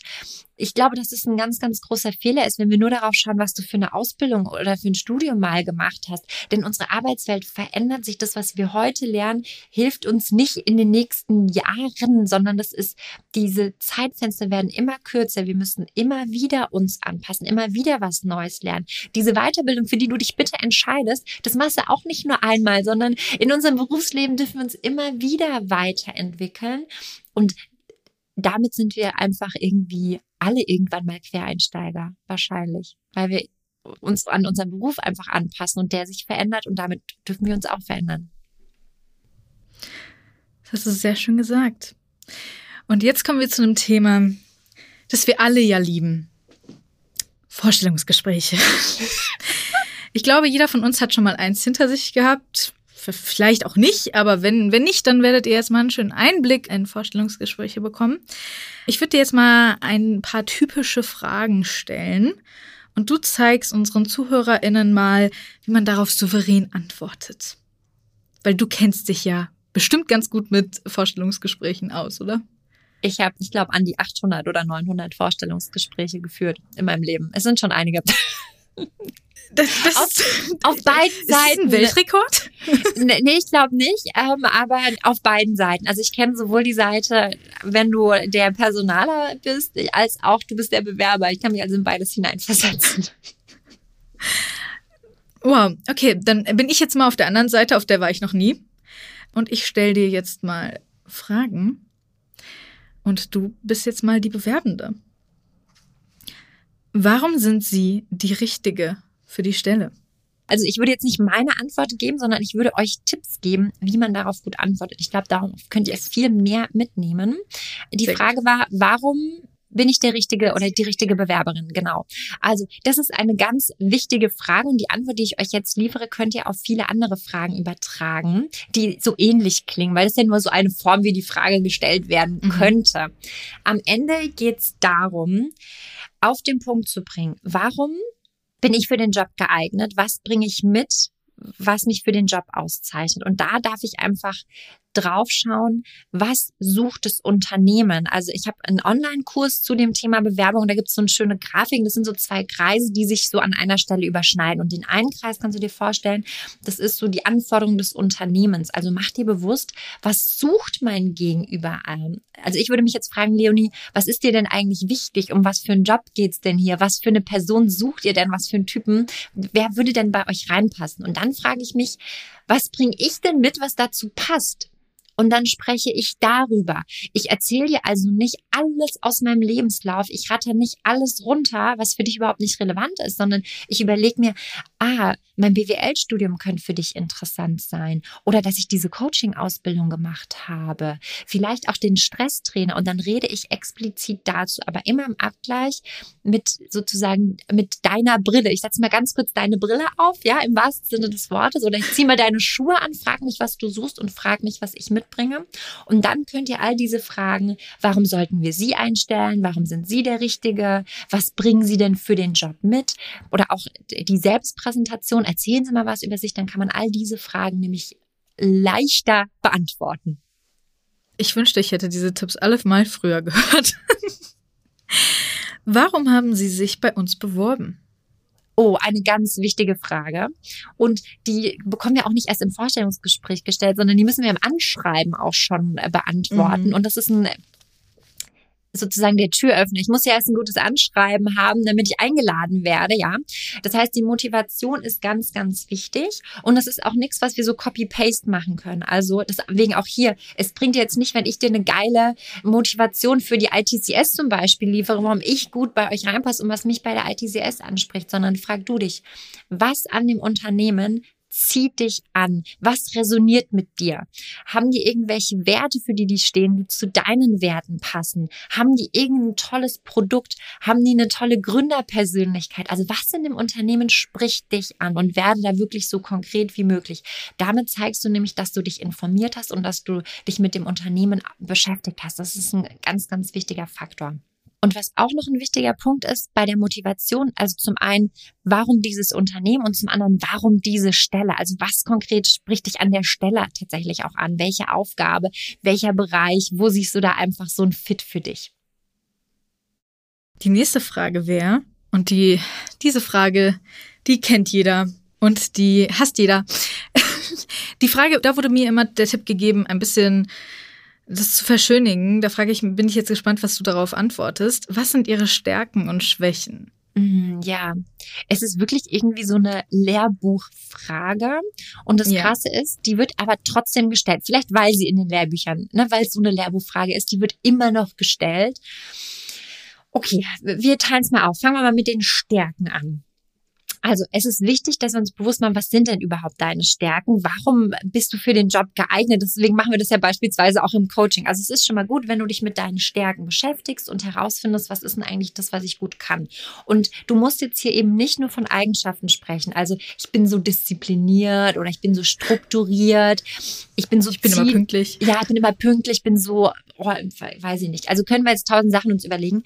Ich glaube, dass es ein ganz, ganz großer Fehler ist, wenn wir nur darauf schauen, was du für eine Ausbildung oder für ein Studium mal gemacht hast. Denn unsere Arbeitswelt verändert sich. Das, was wir heute lernen, hilft uns nicht in den nächsten Jahren, sondern das ist, diese Zeitfenster werden immer kürzer. Wir müssen immer wieder uns anpassen, immer wieder was Neues lernen. Diese Weiterbildung, für die du dich bitte entscheidest, das machst du auch nicht nur einmal, sondern in unserem Berufsleben dürfen wir uns immer wieder weiterentwickeln. Und damit sind wir einfach irgendwie alle irgendwann mal Quereinsteiger, wahrscheinlich, weil wir uns an unseren Beruf einfach anpassen und der sich verändert und damit dürfen wir uns auch verändern. Das hast du sehr schön gesagt. Und jetzt kommen wir zu einem Thema, das wir alle ja lieben. Vorstellungsgespräche. Ich glaube, jeder von uns hat schon mal eins hinter sich gehabt vielleicht auch nicht, aber wenn, wenn nicht, dann werdet ihr jetzt mal einen schönen Einblick in Vorstellungsgespräche bekommen. Ich würde dir jetzt mal ein paar typische Fragen stellen und du zeigst unseren ZuhörerInnen mal, wie man darauf souverän antwortet. Weil du kennst dich ja bestimmt ganz gut mit Vorstellungsgesprächen aus, oder? Ich habe, ich glaube, an die 800 oder 900 Vorstellungsgespräche geführt in meinem Leben. Es sind schon einige. Das, das auf, ist, auf beiden ist Seiten. Ist ein Weltrekord? nee, nee ich glaube nicht, ähm, aber auf beiden Seiten. Also ich kenne sowohl die Seite, wenn du der Personaler bist, als auch du bist der Bewerber. Ich kann mich also in beides hineinversetzen. Wow, okay, dann bin ich jetzt mal auf der anderen Seite, auf der war ich noch nie. Und ich stelle dir jetzt mal Fragen. Und du bist jetzt mal die Bewerbende. Warum sind Sie die Richtige für die Stelle? Also ich würde jetzt nicht meine Antwort geben, sondern ich würde euch Tipps geben, wie man darauf gut antwortet. Ich glaube, darauf könnt ihr viel mehr mitnehmen. Die Sehr Frage war, warum bin ich der richtige oder die richtige Bewerberin? Genau. Also das ist eine ganz wichtige Frage und die Antwort, die ich euch jetzt liefere, könnt ihr auf viele andere Fragen übertragen, die so ähnlich klingen, weil es ja nur so eine Form, wie die Frage gestellt werden mhm. könnte. Am Ende geht es darum, auf den Punkt zu bringen, warum bin ich für den Job geeignet? Was bringe ich mit? was mich für den Job auszeichnet. Und da darf ich einfach draufschauen, was sucht das Unternehmen. Also ich habe einen Online-Kurs zu dem Thema Bewerbung, da gibt es so eine schöne Grafik, das sind so zwei Kreise, die sich so an einer Stelle überschneiden. Und den einen Kreis kannst du dir vorstellen, das ist so die Anforderung des Unternehmens. Also mach dir bewusst, was sucht mein Gegenüber an? Also ich würde mich jetzt fragen, Leonie, was ist dir denn eigentlich wichtig? Um was für einen Job geht's denn hier? Was für eine Person sucht ihr denn? Was für einen Typen? Wer würde denn bei euch reinpassen? Und dann frage ich mich, was bringe ich denn mit, was dazu passt? Und dann spreche ich darüber. Ich erzähle dir also nicht alles aus meinem Lebenslauf. Ich ratter nicht alles runter, was für dich überhaupt nicht relevant ist, sondern ich überlege mir, ah, mein BWL-Studium könnte für dich interessant sein. Oder dass ich diese Coaching-Ausbildung gemacht habe, vielleicht auch den Stresstrainer. Und dann rede ich explizit dazu, aber immer im Abgleich mit sozusagen mit deiner Brille. Ich setze mal ganz kurz deine Brille auf, ja, im wahrsten Sinne des Wortes. Oder ich ziehe mal deine Schuhe an, frag mich, was du suchst und frag mich, was ich mitbringe. Und dann könnt ihr all diese Fragen, warum sollten wir sie einstellen, warum sind sie der Richtige, was bringen sie denn für den Job mit? Oder auch die Selbstpräsentation erzählen Sie mal was über sich, dann kann man all diese Fragen nämlich leichter beantworten. Ich wünschte, ich hätte diese Tipps alle mal früher gehört. Warum haben Sie sich bei uns beworben? Oh, eine ganz wichtige Frage. Und die bekommen wir auch nicht erst im Vorstellungsgespräch gestellt, sondern die müssen wir im Anschreiben auch schon äh, beantworten. Mhm. Und das ist ein sozusagen der Türöffner. Ich muss ja erst ein gutes Anschreiben haben, damit ich eingeladen werde, ja. Das heißt, die Motivation ist ganz, ganz wichtig. Und das ist auch nichts, was wir so copy-paste machen können. Also deswegen auch hier, es bringt jetzt nicht, wenn ich dir eine geile Motivation für die ITCS zum Beispiel liefere, warum ich gut bei euch reinpasse und was mich bei der ITCS anspricht, sondern frag du dich, was an dem Unternehmen zieht dich an? Was resoniert mit dir? Haben die irgendwelche Werte, für die die stehen, die zu deinen Werten passen? Haben die irgendein tolles Produkt? Haben die eine tolle Gründerpersönlichkeit? Also was in dem Unternehmen spricht dich an und werde da wirklich so konkret wie möglich. Damit zeigst du nämlich, dass du dich informiert hast und dass du dich mit dem Unternehmen beschäftigt hast. Das ist ein ganz, ganz wichtiger Faktor. Und was auch noch ein wichtiger Punkt ist bei der Motivation, also zum einen, warum dieses Unternehmen und zum anderen, warum diese Stelle? Also was konkret spricht dich an der Stelle tatsächlich auch an? Welche Aufgabe, welcher Bereich, wo siehst du da einfach so ein Fit für dich? Die nächste Frage wäre, und die, diese Frage, die kennt jeder und die hasst jeder. die Frage, da wurde mir immer der Tipp gegeben, ein bisschen das zu verschönigen, da frage ich, bin ich jetzt gespannt, was du darauf antwortest. Was sind ihre Stärken und Schwächen? Mm, ja, es ist wirklich irgendwie so eine Lehrbuchfrage. Und das ja. Krasse ist, die wird aber trotzdem gestellt. Vielleicht weil sie in den Lehrbüchern, ne, weil es so eine Lehrbuchfrage ist, die wird immer noch gestellt. Okay, wir teilen es mal auf. Fangen wir mal mit den Stärken an. Also es ist wichtig, dass wir uns bewusst machen, was sind denn überhaupt deine Stärken? Warum bist du für den Job geeignet? Deswegen machen wir das ja beispielsweise auch im Coaching. Also es ist schon mal gut, wenn du dich mit deinen Stärken beschäftigst und herausfindest, was ist denn eigentlich das, was ich gut kann. Und du musst jetzt hier eben nicht nur von Eigenschaften sprechen. Also ich bin so diszipliniert oder ich bin so strukturiert. Ich bin so ich bin immer pünktlich. Ja, ich bin immer pünktlich, ich bin so, oh, weiß ich nicht. Also können wir jetzt tausend Sachen uns überlegen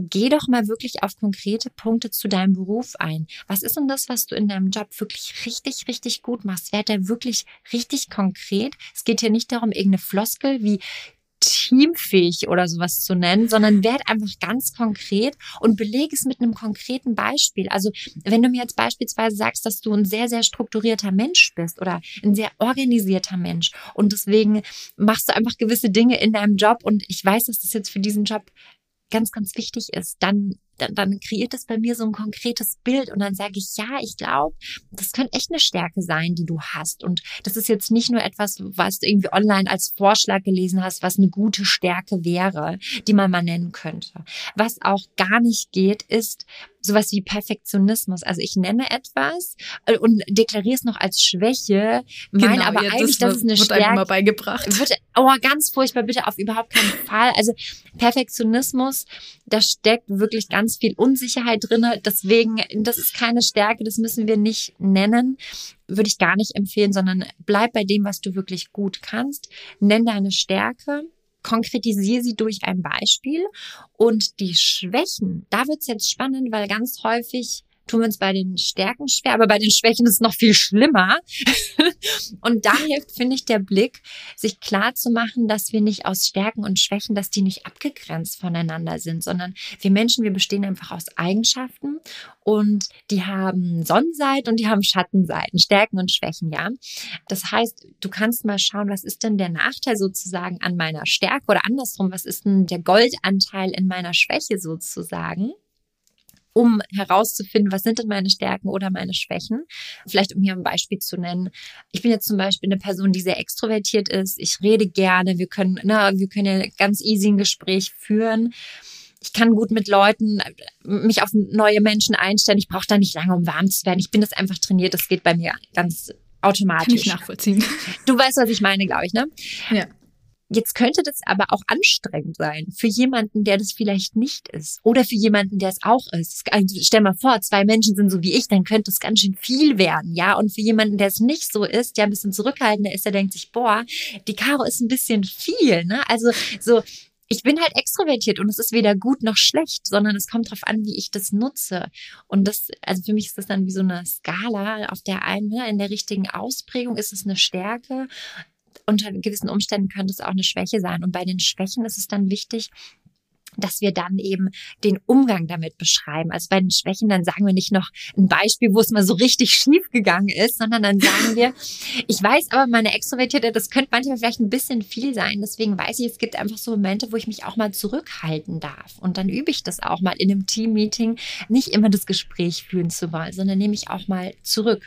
geh doch mal wirklich auf konkrete Punkte zu deinem Beruf ein. Was ist denn das, was du in deinem Job wirklich richtig, richtig gut machst? Werd da wirklich richtig konkret. Es geht hier nicht darum, irgendeine Floskel wie teamfähig oder sowas zu nennen, sondern werd einfach ganz konkret und belege es mit einem konkreten Beispiel. Also wenn du mir jetzt beispielsweise sagst, dass du ein sehr, sehr strukturierter Mensch bist oder ein sehr organisierter Mensch und deswegen machst du einfach gewisse Dinge in deinem Job und ich weiß, dass das jetzt für diesen Job ganz, ganz wichtig ist, dann dann, dann kreiert es bei mir so ein konkretes Bild und dann sage ich, ja, ich glaube, das könnte echt eine Stärke sein, die du hast. Und das ist jetzt nicht nur etwas, was du irgendwie online als Vorschlag gelesen hast, was eine gute Stärke wäre, die man mal nennen könnte. Was auch gar nicht geht, ist, sowas wie Perfektionismus. Also ich nenne etwas äh, und deklariere es noch als Schwäche, meine genau, aber ja, eigentlich, das, das ist eine wird Stärke. Mal beigebracht. Wird, oh, ganz furchtbar, bitte auf überhaupt keinen Fall. Also Perfektionismus, da steckt wirklich ganz viel Unsicherheit drinne. Deswegen, das ist keine Stärke, das müssen wir nicht nennen. Würde ich gar nicht empfehlen, sondern bleib bei dem, was du wirklich gut kannst. Nenn deine Stärke konkretisiere sie durch ein Beispiel. Und die Schwächen, da wird es jetzt spannend, weil ganz häufig tun wir uns bei den Stärken schwer, aber bei den Schwächen ist es noch viel schlimmer. und da hilft, finde ich, der Blick, sich klar zu machen, dass wir nicht aus Stärken und Schwächen, dass die nicht abgegrenzt voneinander sind, sondern wir Menschen, wir bestehen einfach aus Eigenschaften und die haben Sonnenseiten und die haben Schattenseiten, Stärken und Schwächen, ja. Das heißt, du kannst mal schauen, was ist denn der Nachteil sozusagen an meiner Stärke oder andersrum, was ist denn der Goldanteil in meiner Schwäche sozusagen? Um herauszufinden, was sind denn meine Stärken oder meine Schwächen. Vielleicht um hier ein Beispiel zu nennen. Ich bin jetzt zum Beispiel eine Person, die sehr extrovertiert ist. Ich rede gerne. Wir können, na, wir können ja ganz easy ein Gespräch führen. Ich kann gut mit Leuten, mich auf neue Menschen einstellen. Ich brauche da nicht lange, um warm zu werden. Ich bin das einfach trainiert. Das geht bei mir ganz automatisch. Kann ich nachvollziehen. Du weißt, was ich meine, glaube ich, ne? Ja. Jetzt könnte das aber auch anstrengend sein für jemanden, der das vielleicht nicht ist. Oder für jemanden, der es auch ist. Also stell mal vor, zwei Menschen sind so wie ich, dann könnte es ganz schön viel werden, ja. Und für jemanden, der es nicht so ist, der ein bisschen zurückhaltender ist, der denkt sich, boah, die Karo ist ein bisschen viel, ne? Also so, ich bin halt extrovertiert und es ist weder gut noch schlecht, sondern es kommt darauf an, wie ich das nutze. Und das, also für mich ist das dann wie so eine Skala. Auf der einen, ne, in der richtigen Ausprägung ist es eine Stärke unter gewissen Umständen könnte es auch eine Schwäche sein. Und bei den Schwächen ist es dann wichtig, dass wir dann eben den Umgang damit beschreiben. Also bei den Schwächen, dann sagen wir nicht noch ein Beispiel, wo es mal so richtig schief gegangen ist, sondern dann sagen wir, ich weiß aber, meine Extrovertierte, das könnte manchmal vielleicht ein bisschen viel sein. Deswegen weiß ich, es gibt einfach so Momente, wo ich mich auch mal zurückhalten darf. Und dann übe ich das auch mal in einem Team-Meeting, nicht immer das Gespräch führen zu wollen, sondern nehme ich auch mal zurück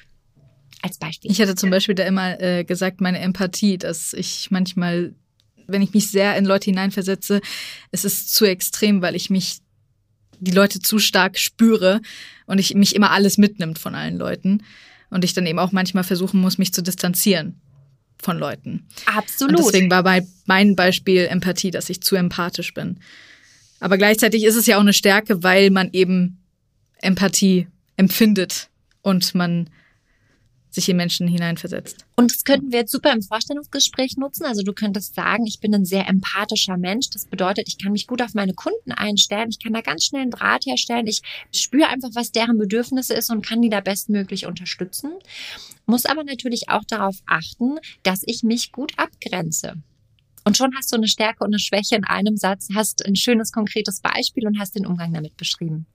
als Beispiel. Ich hatte zum Beispiel da immer äh, gesagt, meine Empathie, dass ich manchmal, wenn ich mich sehr in Leute hineinversetze, es ist zu extrem, weil ich mich die Leute zu stark spüre und ich mich immer alles mitnimmt von allen Leuten und ich dann eben auch manchmal versuchen muss, mich zu distanzieren von Leuten. Absolut. Und deswegen war bei mein Beispiel Empathie, dass ich zu empathisch bin. Aber gleichzeitig ist es ja auch eine Stärke, weil man eben Empathie empfindet und man sich in Menschen hineinversetzt. Und das könnten wir jetzt super im Vorstellungsgespräch nutzen. Also du könntest sagen, ich bin ein sehr empathischer Mensch. Das bedeutet, ich kann mich gut auf meine Kunden einstellen. Ich kann da ganz schnell einen Draht herstellen. Ich spüre einfach, was deren Bedürfnisse ist und kann die da bestmöglich unterstützen. Muss aber natürlich auch darauf achten, dass ich mich gut abgrenze. Und schon hast du eine Stärke und eine Schwäche in einem Satz, hast ein schönes, konkretes Beispiel und hast den Umgang damit beschrieben.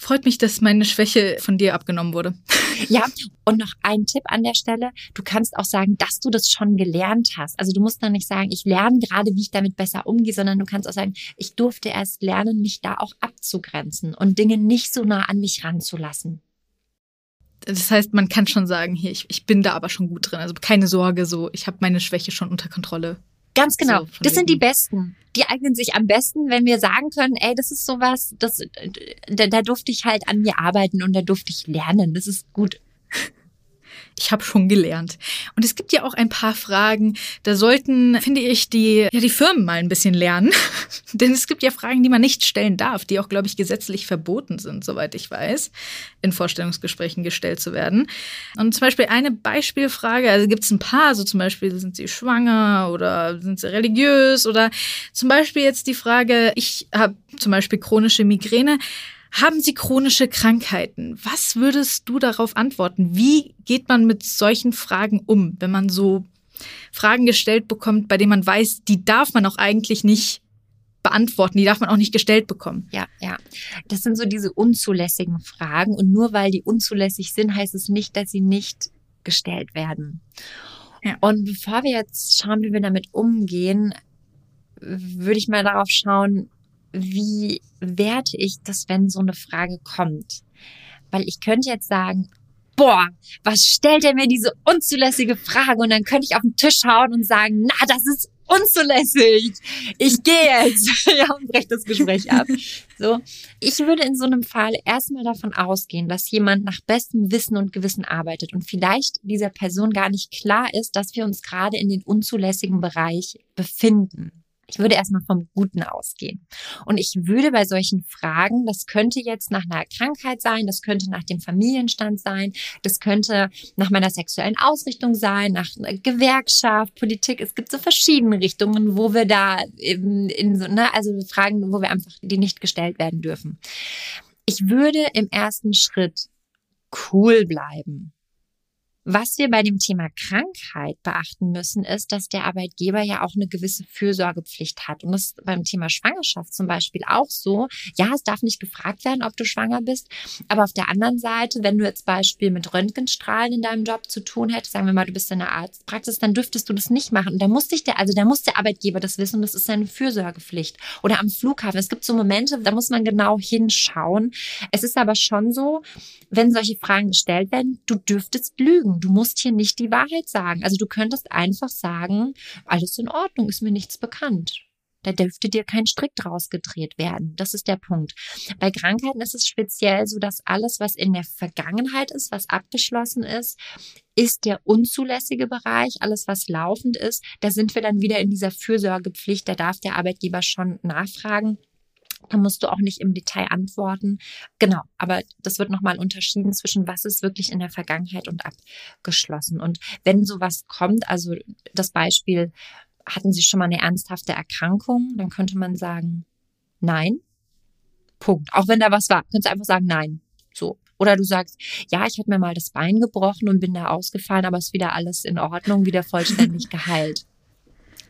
Freut mich, dass meine Schwäche von dir abgenommen wurde. Ja, und noch ein Tipp an der Stelle. Du kannst auch sagen, dass du das schon gelernt hast. Also du musst dann nicht sagen, ich lerne gerade, wie ich damit besser umgehe, sondern du kannst auch sagen, ich durfte erst lernen, mich da auch abzugrenzen und Dinge nicht so nah an mich ranzulassen. Das heißt, man kann schon sagen, hier, ich, ich bin da aber schon gut drin. Also keine Sorge, so, ich habe meine Schwäche schon unter Kontrolle. Ganz genau. So, das sind die Besten. Die eignen sich am besten, wenn wir sagen können, ey, das ist sowas, das, da, da durfte ich halt an mir arbeiten und da durfte ich lernen. Das ist gut. Ich habe schon gelernt. Und es gibt ja auch ein paar Fragen, da sollten, finde ich, die, ja, die Firmen mal ein bisschen lernen. Denn es gibt ja Fragen, die man nicht stellen darf, die auch, glaube ich, gesetzlich verboten sind, soweit ich weiß, in Vorstellungsgesprächen gestellt zu werden. Und zum Beispiel eine Beispielfrage, also gibt es ein paar, so zum Beispiel, sind sie schwanger oder sind sie religiös oder zum Beispiel jetzt die Frage, ich habe zum Beispiel chronische Migräne. Haben Sie chronische Krankheiten? Was würdest du darauf antworten? Wie geht man mit solchen Fragen um, wenn man so Fragen gestellt bekommt, bei denen man weiß, die darf man auch eigentlich nicht beantworten, die darf man auch nicht gestellt bekommen. Ja, ja. Das sind so diese unzulässigen Fragen und nur weil die unzulässig sind, heißt es nicht, dass sie nicht gestellt werden. Ja. Und bevor wir jetzt schauen, wie wir damit umgehen, würde ich mal darauf schauen, wie werte ich das, wenn so eine Frage kommt? Weil ich könnte jetzt sagen, boah, was stellt er mir diese unzulässige Frage? Und dann könnte ich auf den Tisch hauen und sagen, na, das ist unzulässig. Ich gehe jetzt. ja, und breche das Gespräch ab. So. Ich würde in so einem Fall erstmal davon ausgehen, dass jemand nach bestem Wissen und Gewissen arbeitet und vielleicht dieser Person gar nicht klar ist, dass wir uns gerade in den unzulässigen Bereich befinden. Ich würde erstmal vom Guten ausgehen. Und ich würde bei solchen Fragen, das könnte jetzt nach einer Krankheit sein, das könnte nach dem Familienstand sein, das könnte nach meiner sexuellen Ausrichtung sein, nach einer Gewerkschaft, Politik. Es gibt so verschiedene Richtungen, wo wir da in, in so, ne, also Fragen, wo wir einfach, die nicht gestellt werden dürfen. Ich würde im ersten Schritt cool bleiben. Was wir bei dem Thema Krankheit beachten müssen, ist, dass der Arbeitgeber ja auch eine gewisse Fürsorgepflicht hat. Und das ist beim Thema Schwangerschaft zum Beispiel auch so. Ja, es darf nicht gefragt werden, ob du schwanger bist. Aber auf der anderen Seite, wenn du jetzt Beispiel mit Röntgenstrahlen in deinem Job zu tun hättest, sagen wir mal, du bist in der Arztpraxis, dann dürftest du das nicht machen. Und da muss dich der, also da muss der Arbeitgeber das wissen das ist seine Fürsorgepflicht. Oder am Flughafen. Es gibt so Momente, da muss man genau hinschauen. Es ist aber schon so, wenn solche Fragen gestellt werden, du dürftest lügen du musst hier nicht die Wahrheit sagen. Also du könntest einfach sagen, alles in Ordnung, ist mir nichts bekannt. Da dürfte dir kein Strick draus gedreht werden. Das ist der Punkt. Bei Krankheiten ist es speziell so, dass alles, was in der Vergangenheit ist, was abgeschlossen ist, ist der unzulässige Bereich. Alles, was laufend ist, da sind wir dann wieder in dieser Fürsorgepflicht. Da darf der Arbeitgeber schon nachfragen. Da musst du auch nicht im Detail antworten. Genau, aber das wird nochmal unterschieden zwischen was ist wirklich in der Vergangenheit und abgeschlossen. Und wenn sowas kommt, also das Beispiel, hatten Sie schon mal eine ernsthafte Erkrankung, dann könnte man sagen, nein. Punkt. Auch wenn da was war, könntest du einfach sagen, nein. So. Oder du sagst, ja, ich habe mir mal das Bein gebrochen und bin da ausgefallen, aber ist wieder alles in Ordnung, wieder vollständig geheilt.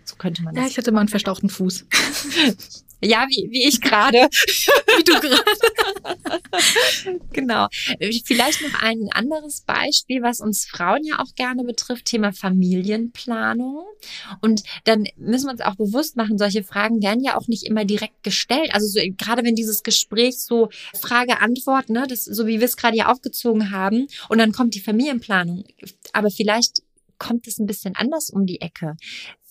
So könnte man das. Ja, ich hatte mal einen verstauchten Fuß. Ja, wie, wie ich gerade. wie du gerade. genau. Vielleicht noch ein anderes Beispiel, was uns Frauen ja auch gerne betrifft, Thema Familienplanung. Und dann müssen wir uns auch bewusst machen, solche Fragen werden ja auch nicht immer direkt gestellt. Also so, gerade wenn dieses Gespräch so Frage-Antwort, ne, das, so wie wir es gerade ja aufgezogen haben, und dann kommt die Familienplanung. Aber vielleicht kommt es ein bisschen anders um die Ecke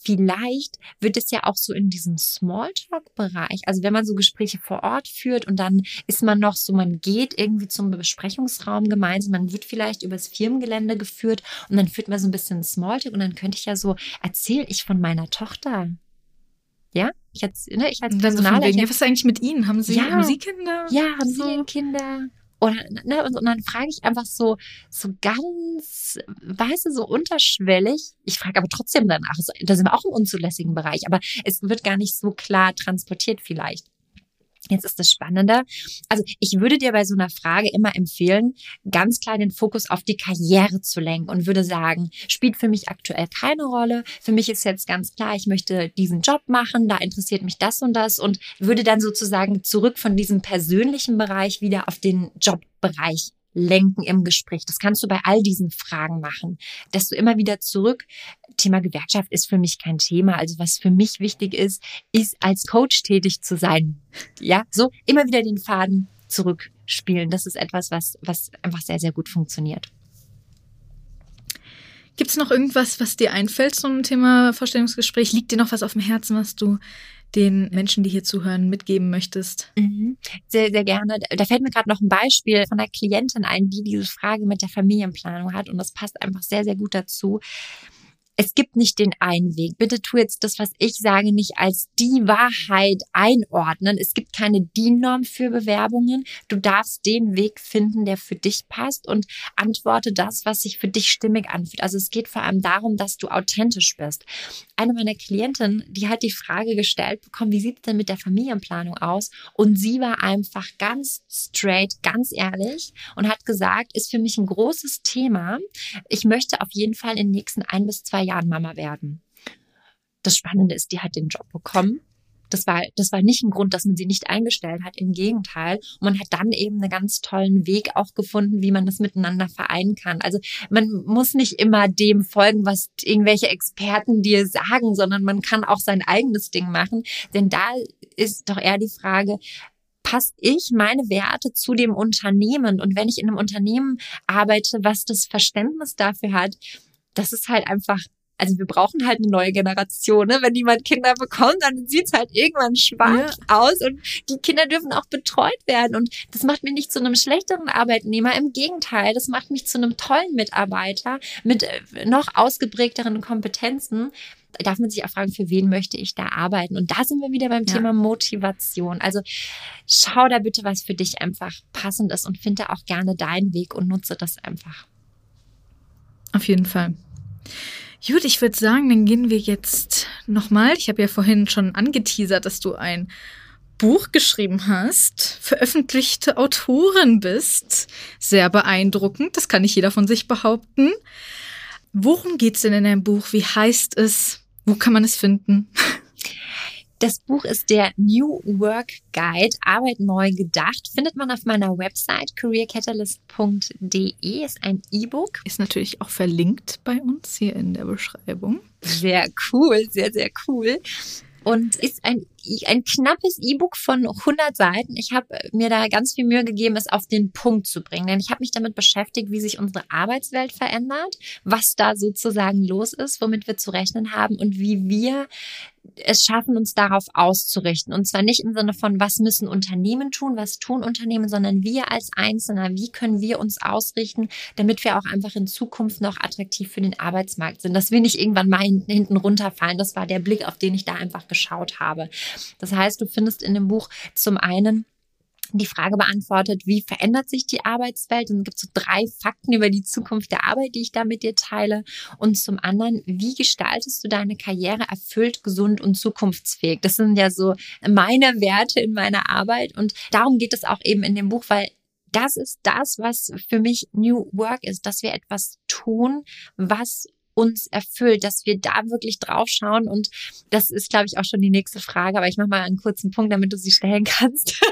vielleicht wird es ja auch so in diesem Smalltalk-Bereich, also wenn man so Gespräche vor Ort führt und dann ist man noch so, man geht irgendwie zum Besprechungsraum gemeinsam, man wird vielleicht übers Firmengelände geführt und dann führt man so ein bisschen Smalltalk und dann könnte ich ja so, erzähle ich von meiner Tochter. Ja, ich als, ne, ich als Personalleiter. Was ist eigentlich mit Ihnen? Haben Sie, ja, haben Sie Kinder? Ja, haben so? Sie Kinder? Oder, ne, und, und dann frage ich einfach so, so ganz, weißt du, so unterschwellig. Ich frage aber trotzdem danach. Da sind wir auch im unzulässigen Bereich, aber es wird gar nicht so klar transportiert vielleicht. Jetzt ist das Spannende. Also ich würde dir bei so einer Frage immer empfehlen, ganz klar den Fokus auf die Karriere zu lenken und würde sagen, spielt für mich aktuell keine Rolle. Für mich ist jetzt ganz klar, ich möchte diesen Job machen, da interessiert mich das und das und würde dann sozusagen zurück von diesem persönlichen Bereich wieder auf den Jobbereich lenken im Gespräch. Das kannst du bei all diesen Fragen machen, dass du immer wieder zurück, Thema Gewerkschaft ist für mich kein Thema. Also was für mich wichtig ist, ist als Coach tätig zu sein. Ja, so immer wieder den Faden zurückspielen. Das ist etwas, was, was einfach sehr, sehr gut funktioniert. Gibt es noch irgendwas, was dir einfällt zum Thema Vorstellungsgespräch? Liegt dir noch was auf dem Herzen, was du den Menschen, die hier zuhören, mitgeben möchtest? Mhm. Sehr, sehr gerne. Da fällt mir gerade noch ein Beispiel von einer Klientin ein, die diese Frage mit der Familienplanung hat und das passt einfach sehr, sehr gut dazu es gibt nicht den einen Weg. Bitte tu jetzt das, was ich sage, nicht als die Wahrheit einordnen. Es gibt keine DIN-Norm für Bewerbungen. Du darfst den Weg finden, der für dich passt und antworte das, was sich für dich stimmig anfühlt. Also es geht vor allem darum, dass du authentisch bist. Eine meiner Klientinnen, die hat die Frage gestellt bekommen, wie sieht es denn mit der Familienplanung aus? Und sie war einfach ganz straight, ganz ehrlich und hat gesagt, ist für mich ein großes Thema. Ich möchte auf jeden Fall in den nächsten ein bis zwei Jahren Mama werden. Das Spannende ist, die hat den Job bekommen das war, das war nicht ein Grund, dass man sie nicht eingestellt hat. Im Gegenteil. Man hat dann eben einen ganz tollen Weg auch gefunden, wie man das miteinander vereinen kann. Also man muss nicht immer dem folgen, was irgendwelche Experten dir sagen, sondern man kann auch sein eigenes Ding machen. Denn da ist doch eher die Frage, passe ich meine Werte zu dem Unternehmen? Und wenn ich in einem Unternehmen arbeite, was das Verständnis dafür hat, das ist halt einfach also wir brauchen halt eine neue Generation. Ne? Wenn jemand Kinder bekommt, dann sieht's halt irgendwann schwarz ja. aus und die Kinder dürfen auch betreut werden. Und das macht mich nicht zu einem schlechteren Arbeitnehmer. Im Gegenteil, das macht mich zu einem tollen Mitarbeiter mit äh, noch ausgeprägteren Kompetenzen. Da darf man sich auch fragen, für wen möchte ich da arbeiten? Und da sind wir wieder beim ja. Thema Motivation. Also schau da bitte, was für dich einfach passend ist und finde auch gerne deinen Weg und nutze das einfach. Auf jeden Fall. Gut, ich würde sagen, dann gehen wir jetzt nochmal. Ich habe ja vorhin schon angeteasert, dass du ein Buch geschrieben hast, veröffentlichte Autorin bist. Sehr beeindruckend, das kann nicht jeder von sich behaupten. Worum geht's denn in deinem Buch? Wie heißt es? Wo kann man es finden? Das Buch ist der New Work Guide, Arbeit neu gedacht. Findet man auf meiner Website careercatalyst.de, ist ein E-Book. Ist natürlich auch verlinkt bei uns hier in der Beschreibung. Sehr cool, sehr, sehr cool und ist ein, ein knappes E-Book von 100 Seiten. Ich habe mir da ganz viel Mühe gegeben, es auf den Punkt zu bringen, denn ich habe mich damit beschäftigt, wie sich unsere Arbeitswelt verändert, was da sozusagen los ist, womit wir zu rechnen haben und wie wir es schaffen, uns darauf auszurichten. Und zwar nicht im Sinne von, was müssen Unternehmen tun, was tun Unternehmen, sondern wir als Einzelner, wie können wir uns ausrichten, damit wir auch einfach in Zukunft noch attraktiv für den Arbeitsmarkt sind, dass wir nicht irgendwann mal hinten runterfallen. Das war der Blick, auf den ich da einfach geschaut habe. Das heißt, du findest in dem Buch zum einen die Frage beantwortet, wie verändert sich die Arbeitswelt? Und es gibt so drei Fakten über die Zukunft der Arbeit, die ich da mit dir teile. Und zum anderen, wie gestaltest du deine Karriere erfüllt, gesund und zukunftsfähig? Das sind ja so meine Werte in meiner Arbeit. Und darum geht es auch eben in dem Buch, weil das ist das, was für mich New Work ist, dass wir etwas tun, was uns erfüllt, dass wir da wirklich drauf schauen. Und das ist, glaube ich, auch schon die nächste Frage. Aber ich mache mal einen kurzen Punkt, damit du sie stellen kannst.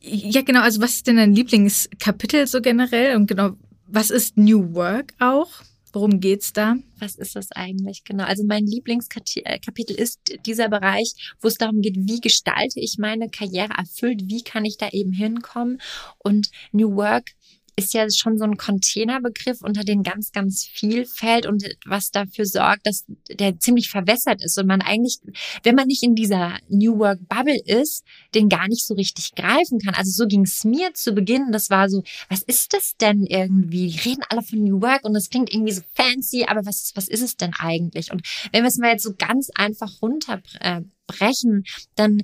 Ja, genau. Also was ist denn dein Lieblingskapitel so generell? Und genau, was ist New Work auch? Worum geht's da? Was ist das eigentlich genau? Also mein Lieblingskapitel ist dieser Bereich, wo es darum geht, wie gestalte ich meine Karriere erfüllt? Wie kann ich da eben hinkommen? Und New Work ist ja schon so ein Containerbegriff, unter den ganz, ganz viel fällt und was dafür sorgt, dass der ziemlich verwässert ist und man eigentlich, wenn man nicht in dieser New Work Bubble ist, den gar nicht so richtig greifen kann. Also so ging es mir zu Beginn. Das war so, was ist das denn irgendwie? Die reden alle von New Work und das klingt irgendwie so fancy, aber was, was ist es denn eigentlich? Und wenn wir es mal jetzt so ganz einfach runterbrechen, dann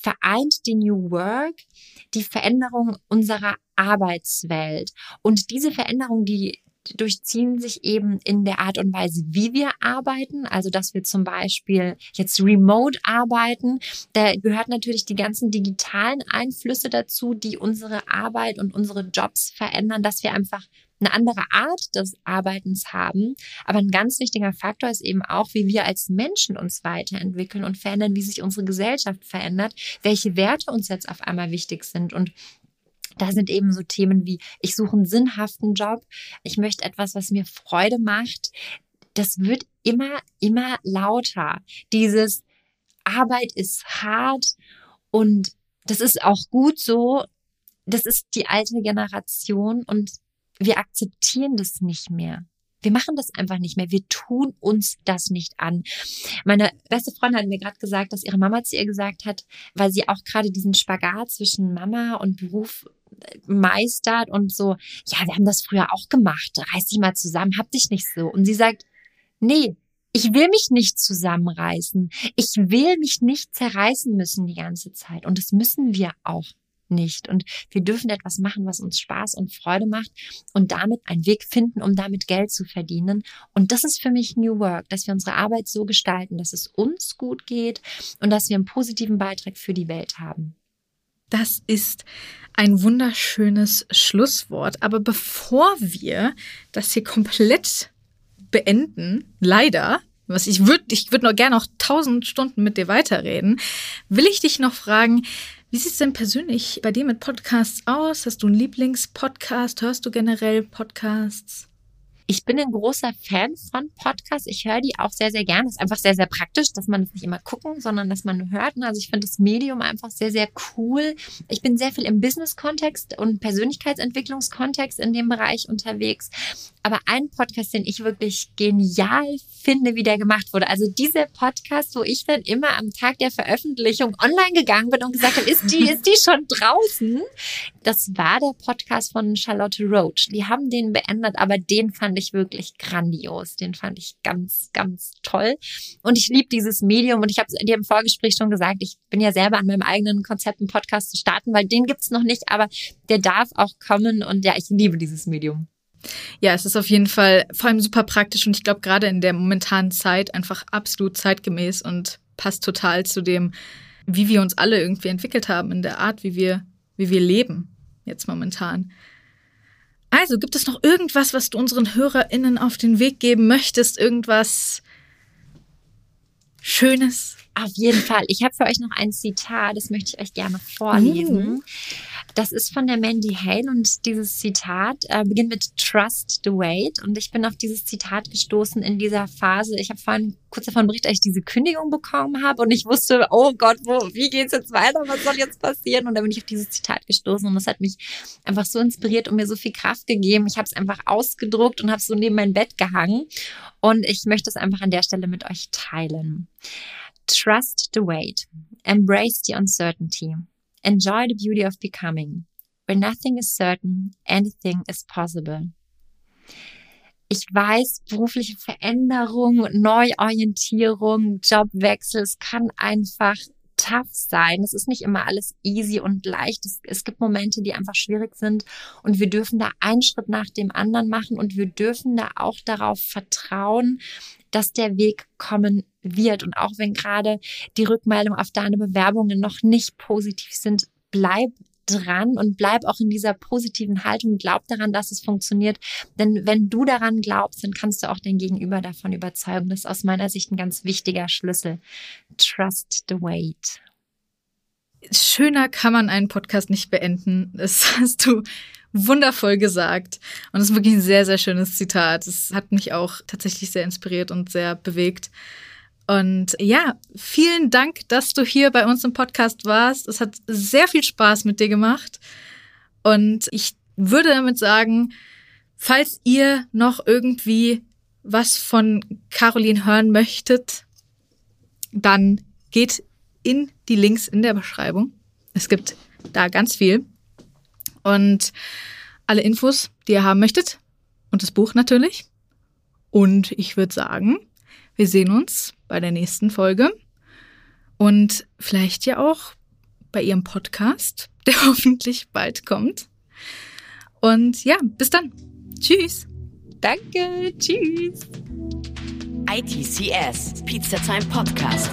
vereint die New Work die Veränderung unserer Arbeitswelt. Und diese Veränderung, die durchziehen sich eben in der Art und Weise, wie wir arbeiten. Also, dass wir zum Beispiel jetzt remote arbeiten. Da gehört natürlich die ganzen digitalen Einflüsse dazu, die unsere Arbeit und unsere Jobs verändern, dass wir einfach eine andere Art des Arbeitens haben. Aber ein ganz wichtiger Faktor ist eben auch, wie wir als Menschen uns weiterentwickeln und verändern, wie sich unsere Gesellschaft verändert, welche Werte uns jetzt auf einmal wichtig sind und da sind eben so Themen wie, ich suche einen sinnhaften Job, ich möchte etwas, was mir Freude macht. Das wird immer, immer lauter. Dieses Arbeit ist hart und das ist auch gut so. Das ist die alte Generation und wir akzeptieren das nicht mehr. Wir machen das einfach nicht mehr. Wir tun uns das nicht an. Meine beste Freundin hat mir gerade gesagt, dass ihre Mama zu ihr gesagt hat, weil sie auch gerade diesen Spagat zwischen Mama und Beruf meistert und so, ja, wir haben das früher auch gemacht, reiß dich mal zusammen, hab dich nicht so. Und sie sagt, nee, ich will mich nicht zusammenreißen. Ich will mich nicht zerreißen müssen die ganze Zeit. Und das müssen wir auch nicht. Und wir dürfen etwas machen, was uns Spaß und Freude macht und damit einen Weg finden, um damit Geld zu verdienen. Und das ist für mich New Work, dass wir unsere Arbeit so gestalten, dass es uns gut geht und dass wir einen positiven Beitrag für die Welt haben. Das ist ein wunderschönes Schlusswort. Aber bevor wir das hier komplett beenden, leider, Was ich würde, ich würde noch gerne noch tausend Stunden mit dir weiterreden. Will ich dich noch fragen, wie sieht es denn persönlich bei dir mit Podcasts aus? Hast du einen Lieblingspodcast? Hörst du generell Podcasts? Ich bin ein großer Fan von Podcasts. Ich höre die auch sehr, sehr gerne. Es ist einfach sehr, sehr praktisch, dass man es nicht immer gucken, sondern dass man hört. Also ich finde das Medium einfach sehr, sehr cool. Ich bin sehr viel im Business-Kontext und Persönlichkeitsentwicklungskontext in dem Bereich unterwegs. Aber ein Podcast, den ich wirklich genial finde, wie der gemacht wurde. Also dieser Podcast, wo ich dann immer am Tag der Veröffentlichung online gegangen bin und gesagt habe, ist die, ist die schon draußen? Das war der Podcast von Charlotte Roach. Die haben den beendet, aber den fand ich wirklich grandios. Den fand ich ganz, ganz toll. Und ich liebe dieses Medium und ich habe dir im Vorgespräch schon gesagt, ich bin ja selber an meinem eigenen Konzept einen Podcast zu starten, weil den gibt's noch nicht, aber der darf auch kommen und ja, ich liebe dieses Medium. Ja, es ist auf jeden Fall vor allem super praktisch und ich glaube gerade in der momentanen Zeit einfach absolut zeitgemäß und passt total zu dem, wie wir uns alle irgendwie entwickelt haben in der Art, wie wir, wie wir leben jetzt momentan. Also, gibt es noch irgendwas, was du unseren HörerInnen auf den Weg geben möchtest? Irgendwas Schönes? Auf jeden Fall. Ich habe für euch noch ein Zitat, das möchte ich euch gerne vorlesen. Mhm. Das ist von der Mandy Hale und dieses Zitat äh, beginnt mit Trust the Wait. Und ich bin auf dieses Zitat gestoßen in dieser Phase. Ich habe vorhin kurz davon berichtet, als ich diese Kündigung bekommen habe und ich wusste, oh Gott, wo, wie geht's jetzt weiter? Was soll jetzt passieren? Und dann bin ich auf dieses Zitat gestoßen und das hat mich einfach so inspiriert und mir so viel Kraft gegeben. Ich habe es einfach ausgedruckt und habe es so neben mein Bett gehangen. Und ich möchte es einfach an der Stelle mit euch teilen. Trust the wait. Embrace the uncertainty. Enjoy the beauty of becoming. Where nothing is certain, anything is possible. Ich weiß, berufliche Veränderung, Neuorientierung, Jobwechsel, es kann einfach tough sein. Es ist nicht immer alles easy und leicht. Es, es, gibt Momente, die einfach schwierig sind und wir dürfen da einen Schritt nach dem anderen machen und wir dürfen da auch darauf vertrauen, dass der Weg kommen wird. Und auch wenn gerade die Rückmeldungen auf deine Bewerbungen noch nicht positiv sind, bleib dran und bleib auch in dieser positiven Haltung. Glaub daran, dass es funktioniert. Denn wenn du daran glaubst, dann kannst du auch dein Gegenüber davon überzeugen. Das ist aus meiner Sicht ein ganz wichtiger Schlüssel. Trust the wait. Schöner kann man einen Podcast nicht beenden. Das hast du wundervoll gesagt. Und es ist wirklich ein sehr, sehr schönes Zitat. Es hat mich auch tatsächlich sehr inspiriert und sehr bewegt. Und ja, vielen Dank, dass du hier bei uns im Podcast warst. Es hat sehr viel Spaß mit dir gemacht. Und ich würde damit sagen, falls ihr noch irgendwie was von Caroline hören möchtet, dann geht in die Links in der Beschreibung. Es gibt da ganz viel. Und alle Infos, die ihr haben möchtet. Und das Buch natürlich. Und ich würde sagen, wir sehen uns bei der nächsten Folge. Und vielleicht ja auch bei ihrem Podcast, der hoffentlich bald kommt. Und ja, bis dann. Tschüss. Danke. Tschüss. ITCS, Pizza Time Podcast.